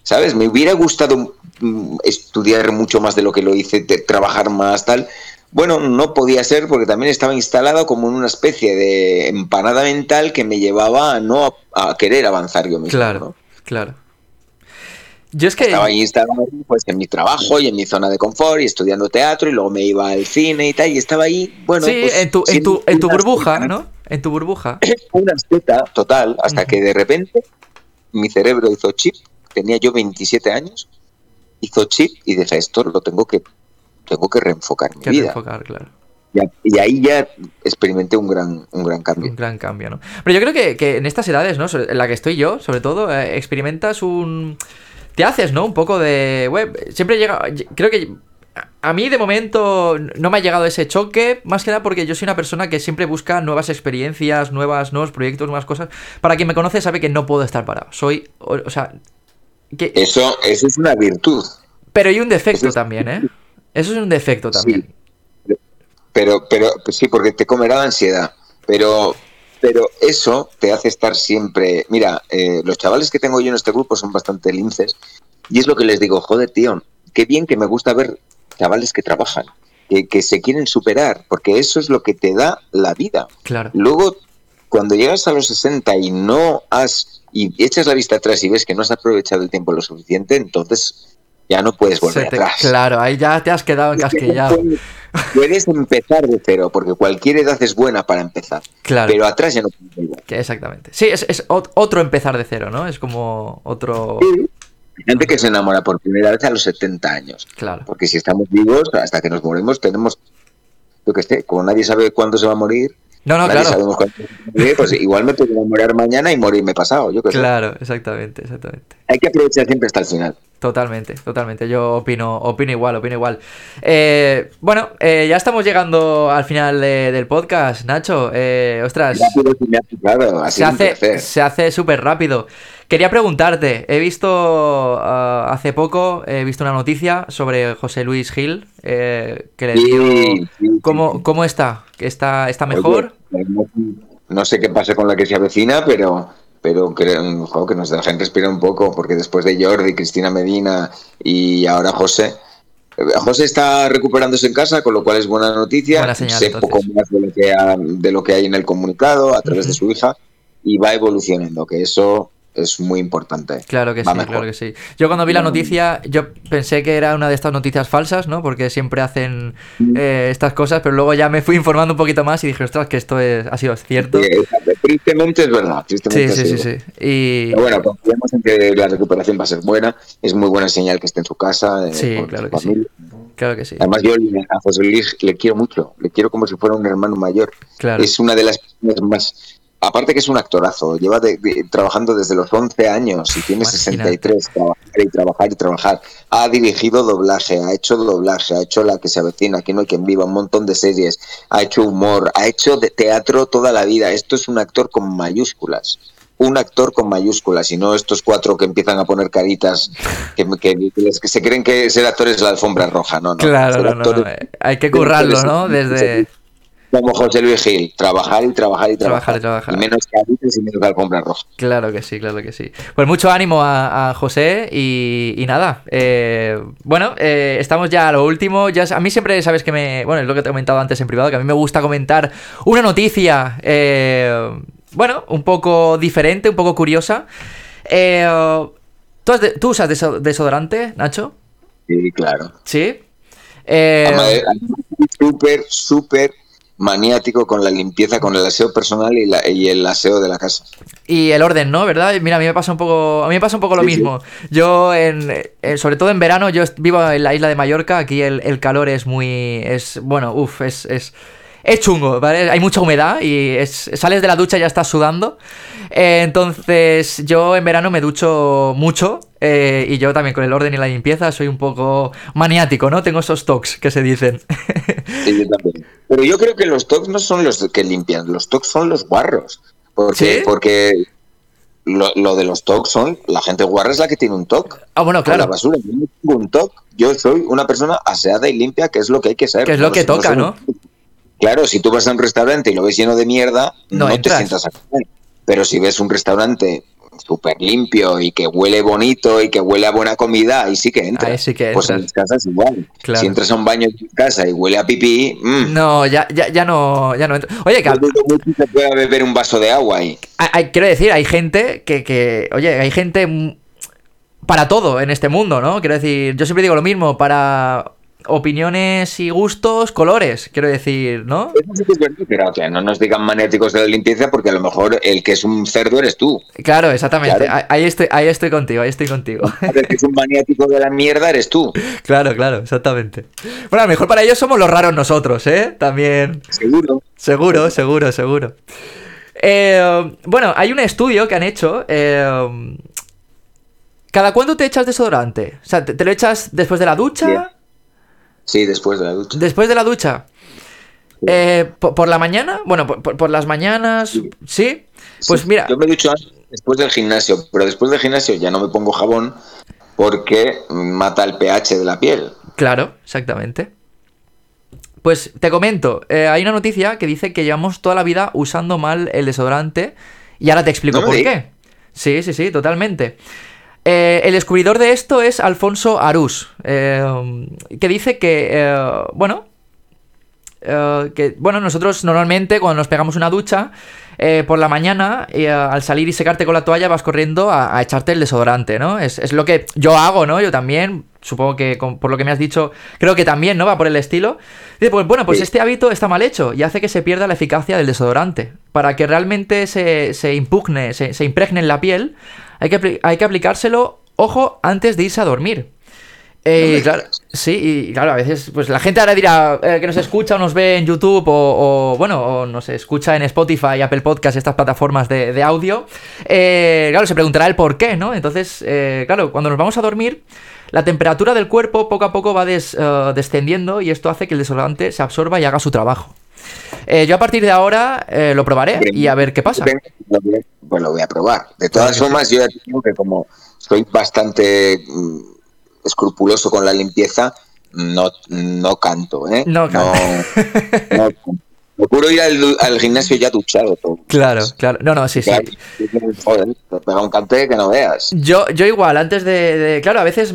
¿sabes? Me hubiera gustado mm, estudiar mucho más de lo que lo hice, de trabajar más, tal. Bueno, no podía ser porque también estaba instalado como en una especie de empanada mental que me llevaba a no a, a querer avanzar yo mismo. Claro, ¿no? claro. Yo es que... Estaba ahí instalado pues, en mi trabajo y en mi zona de confort y estudiando teatro y luego me iba al cine y tal y estaba ahí, bueno... Sí, pues, en tu, en tu, en tu burbuja, ¿no? En tu burbuja. (clears throat) Una escuela total, hasta que de repente mi cerebro hizo chip, tenía yo 27 años, hizo chip y dije, esto lo tengo que, tengo que reenfocar mi Que vida. reenfocar, claro. Y, a- y ahí ya experimenté un gran, un gran cambio. Un gran cambio, ¿no? Pero yo creo que, que en estas edades, ¿no? En la que estoy yo, sobre todo, eh, experimentas un... Te haces, ¿no? Un poco de... Web. Siempre llega... Creo que... a- mí de momento no me ha llegado ese choque, más que nada porque yo soy una persona que siempre busca nuevas experiencias, nuevas, nuevos proyectos, nuevas cosas. Para quien me conoce sabe que no puedo estar parado. Soy, o, o sea, que, Eso, eso es una virtud. pero hay un defecto es- también, ¿eh? Eso es un defecto también. Sí. Pero, pero pues sí, porque te comerá la ansiedad. Pero, pero eso te hace estar siempre. Mira, eh, los chavales que tengo yo en este grupo son bastante linces. Y es lo que les digo, joder, tío, qué bien que me gusta ver chavales que trabajan, que, que se quieren superar, porque eso es lo que te da la vida. Claro. Luego, cuando llegas a los 60 y no has. y echas la vista atrás y ves que no has aprovechado el tiempo lo suficiente, entonces ya no puedes volver te- atrás. claro, ahí ya te has quedado encasquillado. puedes- Puedes empezar de cero, porque cualquier edad es buena para empezar. Claro. Pero atrás ya no puedes volver. Exactamente. Sí, es, es ot- otro empezar de cero, ¿no? Es como otro. Hay gente que se enamora por primera vez a los 70 años. Claro. Porque si estamos vivos, hasta que nos morimos, tenemos. Yo que sé, como nadie sabe cuándo se va a morir, No, no, nadie claro. morir, pues igual me puedo enamorar mañana y morirme pasado. Yo sé. Claro, exactamente, exactamente. Hay que aprovechar siempre hasta el final. Totalmente, totalmente. Yo opino, opino igual, opino igual. Eh, bueno, eh, ya estamos llegando al final de- del podcast, Nacho. Eh, ostras, Rápido se hace, se hace súper rápido. Quería preguntarte, he visto ah, hace poco, he visto una noticia sobre José Luis Gil, eh, que le Sí, dio... sí, sí. ¿Cómo, ¿Cómo está? ¿Está, está mejor? Oye, no, sé qué pasa con la que se avecina, pero pero creo jo, que nos dejen respirar un poco, porque después de Jordi, Cristina Medina y ahora José. eh, José está recuperándose en casa, con lo cual es buena noticia. Buena señal, sé entonces. poco más de lo, que ha- de lo que hay en el comunicado a través de su hija y va evolucionando, que eso es muy importante. Claro que Va sí, mejor. claro que sí. Yo cuando vi la Va noticia, yo pensé que era una de estas noticias falsas, ¿no? Porque siempre hacen eh, estas cosas, pero luego ya me fui informando un poquito más y dije, ostras, que esto es, ha sido cierto. Tristemente es verdad. Sí, Tristemente sí, sí, sido. sí. Y... Pero bueno, confiamos en que la recuperación va a ser buena. Es muy buena señal que esté en su casa. eh, Sí, con claro su que sí. Claro que sí. Además, yo a José Luis le quiero mucho. Le quiero como si fuera un hermano mayor. Claro. Es una de las personas más. Aparte que es un actorazo, lleva de- de- trabajando desde los 11 años y tiene Imagínate. 63, trabajar y trabajar y trabajar. Ha dirigido doblaje, ha hecho doblaje, ha hecho La que se avecina, Aquí no hay quien viva, un montón de series, ha hecho humor, ha hecho de teatro toda la vida. Esto es un actor con mayúsculas. Un actor con mayúsculas y no estos cuatro que empiezan a poner caritas que, se creen que ser actores es la alfombra roja. No, no. Claro, no, no, actor no, eh, Hay que currarlo, ¿no? Desde... como José Luis Gil, trabajar y trabajar y Trabajar trabajar. y trabajar. menos caritas y menos alfombra roja. Claro que sí, claro que sí. Pues mucho ánimo a, a José y, y nada. eh, bueno, eh, estamos ya a lo último. Ya, a mí siempre sabes que me. Bueno, es lo que te he comentado antes en privado, que a mí me gusta comentar una noticia. eh, bueno, un poco diferente, un poco curiosa. Eh, ¿tú, has de- tú usas deso- desodorante, Nacho? Sí, claro. Sí. Eh, Súper, súper maniático con la limpieza, con el aseo personal y, la- y el aseo de la casa. Y el orden, ¿no? ¿Verdad? Mira, a mí me pasa un poco, a mí me pasa un poco lo Sí, sí. mismo. Yo, en, eh, sobre todo en verano, yo vivo en la isla de Mallorca. Aquí el, el calor es muy, es, bueno, uff, es, es, es chungo, ¿vale? Hay mucha humedad y es, sales de la ducha y ya estás sudando. Eh, entonces, yo en verano me ducho mucho eh, y yo también con el orden y la limpieza soy un poco maniático, ¿no? Tengo esos tocs que se dicen. Sí, yo también. Pero yo creo que los tocs no son los que limpian, los tocs son los guarros. Porque, ¿Sí? porque lo, lo de los tocs son, la gente guarra es la que tiene un toc. ah, bueno, Con la claro, basura, yo no tengo un toc. Yo soy una persona aseada y limpia, que es lo que hay que ser. que es lo No, que no toca, un- ¿no? Claro, si tú vas a un restaurante y lo ves lleno de mierda, No no, te sientas a comer. Pero si ves un restaurante súper limpio y que huele bonito y que huele a buena comida, ahí sí que entras. Ahí sí que Pues en las casas igual. Claro. Si entras a un baño en tu casa y huele a pipí, mm, No, ya, ya, ya no, ya no. Oye, que que pueda beber un vaso de agua ahí. Hay- hay- quiero decir, hay gente que, que, oye, hay gente para todo en este mundo, ¿no? Quiero decir, yo siempre digo lo mismo, para opiniones y gustos, colores, quiero decir, ¿no? Eso sí que es verdad, pero que no nos digan maniáticos de la limpieza porque a lo mejor el que es un cerdo eres tú. Claro, exactamente. Claro. Ahí, estoy, ahí estoy contigo, ahí estoy contigo. El que es un maniático de la mierda eres tú. (laughs) claro, claro, exactamente. Bueno, a lo mejor para ellos somos los raros nosotros, ¿eh? También. Seguro. Seguro, seguro, seguro. Eh, bueno, hay un estudio que han hecho. eh, ¿Cada cuándo te echas desodorante? O sea, ¿te, te lo echas después de la ducha? Sí, después de la ducha. Después de la ducha. Eh, ¿por, por la mañana? Bueno, por, por- por las mañanas. Sí. ¿Sí? Pues Sí, mira. Yo me ducho antes, después del gimnasio, pero después del gimnasio ya no me pongo jabón porque mata el pH de la piel. Claro, exactamente. Pues te comento, eh, hay una noticia que dice que llevamos toda la vida usando mal el desodorante y ahora te explico No por digas. qué. Sí, sí, sí, totalmente. Eh, el descubridor de esto es Alfonso Arús, eh, que dice que, eh, bueno, que, bueno, nosotros normalmente cuando nos pegamos una ducha, eh, por la mañana, al salir y secarte con la toalla, vas corriendo a, a echarte el desodorante, ¿no? Es, es lo que yo hago, ¿no? Yo también, supongo que con- por lo que me has dicho, creo que también, ¿no? Va por el estilo. Dice, pues bueno, pues Sí. este hábito está mal hecho y hace que se pierda la eficacia del desodorante. Para que realmente se, se impugne, se, se impregne en la piel, hay que, hay que aplicárselo, ojo, antes de irse a dormir. Eh, No claro, sí, y claro, a veces, pues la gente ahora dirá eh, que nos escucha o nos ve en YouTube o, o, bueno, o nos escucha en Spotify, Apple Podcast, estas plataformas de, de audio. Eh, claro, se preguntará el por qué, ¿no? Entonces, eh, claro, cuando nos vamos a dormir, la temperatura del cuerpo poco a poco va des- eh, descendiendo y esto hace que el desodorante se absorba y haga su trabajo. Eh, yo a partir de ahora eh, lo probaré y a ver qué pasa. Pues lo voy a probar. De todas Claro formas, yo ya digo que como soy bastante mm, escrupuloso con la limpieza, no, no canto, ¿eh? No No, no- (laughs) Procuro ir al, al gimnasio ya duchado todo. Claro, claro. No, no, sí, sí. Joder, te pega un cante que no veas. Yo, yo igual, antes de, de- Claro, a veces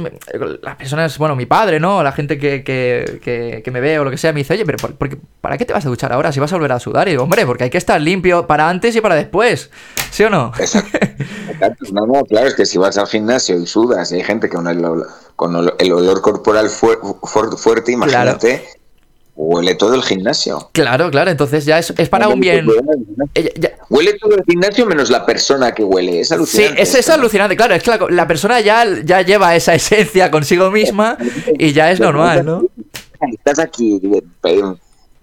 las personas, bueno, mi padre, ¿no? La gente que, que, que, que me ve o lo que sea, me dice, oye, pero por, por qué- ¿para qué te vas a duchar ahora si vas a volver a sudar? Y digo, hombre, porque hay que estar limpio para antes y para después. ¿Sí o no? Exacto. Exacto. No, no, claro, es que si vas al gimnasio y sudas y hay gente con el, ol- con el olor corporal fuer- fuer- fuerte, imagínate, huele todo el gimnasio. Claro, claro, entonces ya es, es para un bien. Eh, ya- ya- Huele todo el gimnasio menos la persona que huele. Es Sí, alucinante. es, es ¿no? alucinante, claro, es que la, la persona ya, ya lleva esa (laughs) esencia consigo misma y ya es normal, ¿no? Estás aquí, eh,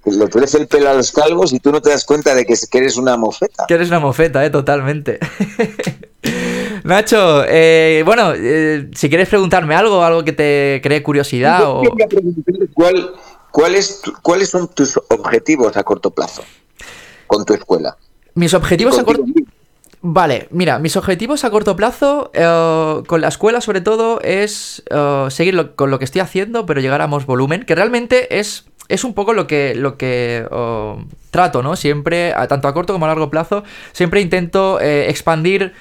le crece el pelo a los calvos y tú no te das cuenta de que, que eres una mofeta. Que eres una mofeta, eh, totalmente. (laughs) Nacho, eh, bueno, eh, si quieres preguntarme algo, algo que te cree curiosidad o... Yo quería preguntarte ¿Cuál, cuál es tu- ¿Cuáles son tus objetivos a corto plazo con tu escuela? Mis objetivos a corto... Mismo. Vale, mira, mis objetivos a corto plazo eh, con la escuela sobre todo es eh, seguir lo- con lo que estoy haciendo, pero llegar a más volumen, que realmente es, es un poco lo que, lo que eh, trato, ¿no? Siempre, a- tanto a corto como a largo plazo, siempre intento eh, expandir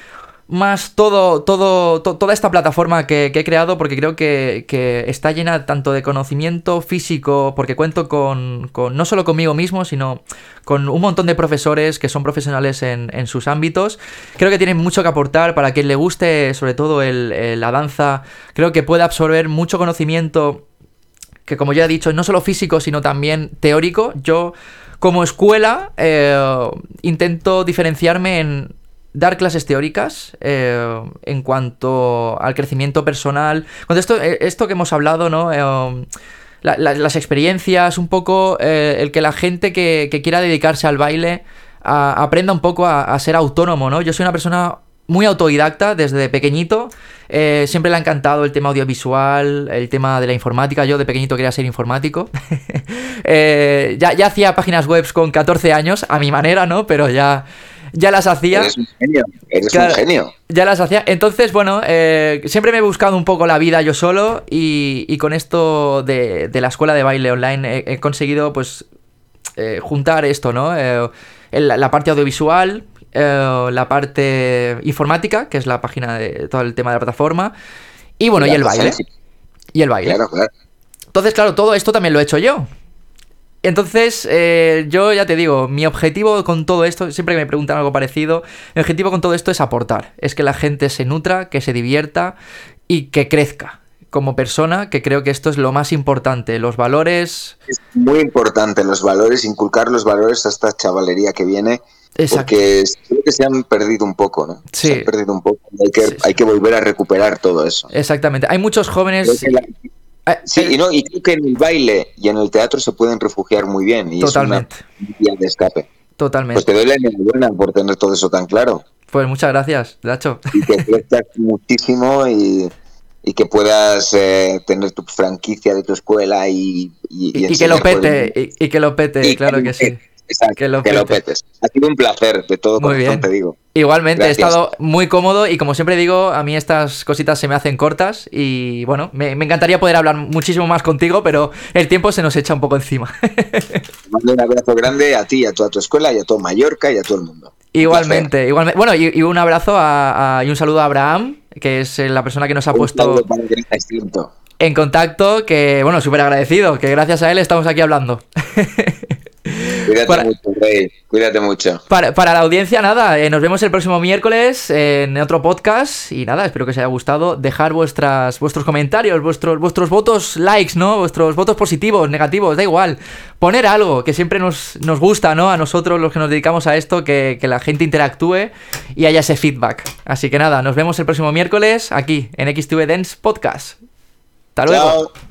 más todo, todo, to- toda esta plataforma que, he creado porque creo que, está llena tanto de conocimiento físico, porque cuento con, no solo conmigo mismo, sino con un montón de profesores que son profesionales en, sus ámbitos. Creo que tienen mucho que aportar para quien le guste sobre todo el- la danza. Creo que puede absorber mucho conocimiento que como ya he dicho, no solo físico, sino también teórico. Yo, como escuela, eh, intento diferenciarme en dar clases teóricas eh, en cuanto al crecimiento personal. Cuando esto, eh, esto que hemos hablado, ¿no? Eh, la- las experiencias, un poco el que la gente que, quiera dedicarse al baile aprenda un poco a, ser autónomo, ¿no? Yo soy una persona muy autodidacta desde pequeñito. Siempre le ha encantado el tema audiovisual, el tema de la informática. Yo de pequeñito quería ser informático. (laughs) Ya, ya hacía páginas web con 14 años, a mi manera, ¿no? Pero ya, ya las hacía. Eres un genio. Eres Claro. un genio. Ya las hacía. Entonces, bueno, eh, siempre me he buscado un poco la vida yo solo y, y con esto de, de la escuela de baile online he, he conseguido, pues, eh, juntar esto, ¿no? Eh, la parte audiovisual, eh, la parte informática, que es la página de todo el tema de la plataforma, y bueno, y el baile. Y el baile. Claro, claro. Entonces, claro, todo esto también lo he hecho yo. Entonces, eh, yo ya te digo, mi objetivo con todo esto, siempre que me preguntan algo parecido, mi objetivo con todo esto es aportar. Es que la gente se nutra, que se divierta y que crezca como persona, que creo que esto es lo más importante. Los valores. Es muy importante los valores, inculcar los valores a esta chavalería que viene. Porque creo que se han perdido un poco, ¿no? Sí. Se han perdido un poco. Hay que, hay que volver a recuperar todo eso. Exactamente. Hay muchos jóvenes. Sí, y, no, y creo que en el baile y en el teatro se pueden refugiar muy bien. Y Totalmente. Es una vía de escape. Totalmente. Pues te doy la enhorabuena por tener todo eso tan claro. Pues muchas gracias, Dacho. Y que crezcas (laughs) muchísimo y, y, que puedas eh, tener tu franquicia de tu escuela y... Y, y que lo pete, y, que lo pete, claro que sí. Exacto, que lo, petes. Ha sido un placer, de todo muy corazón te digo. Igualmente, he estado muy cómodo y como siempre digo, a mí estas cositas se me hacen cortas y bueno, me, me encantaría poder hablar muchísimo más contigo, pero el tiempo se nos echa un poco encima. (laughs) mando un abrazo grande a ti, a toda tu escuela y a todo Mallorca y a todo el mundo. Igualmente, igualmente. Bueno, y, y, un abrazo a, a, y un saludo a Abraham, que es la persona que nos ha un puesto en contacto, que bueno, súper agradecido, que gracias a él estamos aquí hablando. (laughs) Cuídate para, mucho, Rey. Cuídate mucho. Para, para la audiencia, nada, eh, nos vemos el próximo miércoles en otro podcast. Y nada, espero que os haya gustado. Dejar vuestras, vuestros comentarios, vuestros, vuestros votos likes, ¿no? Vuestros votos positivos, negativos, da igual. Poner algo que siempre nos, nos gusta, ¿no? A nosotros, los que nos dedicamos a esto, que, que la gente interactúe y haya ese feedback. Así que nada, nos vemos el próximo miércoles aquí en XTV Dance Podcast. Hasta luego. Chao.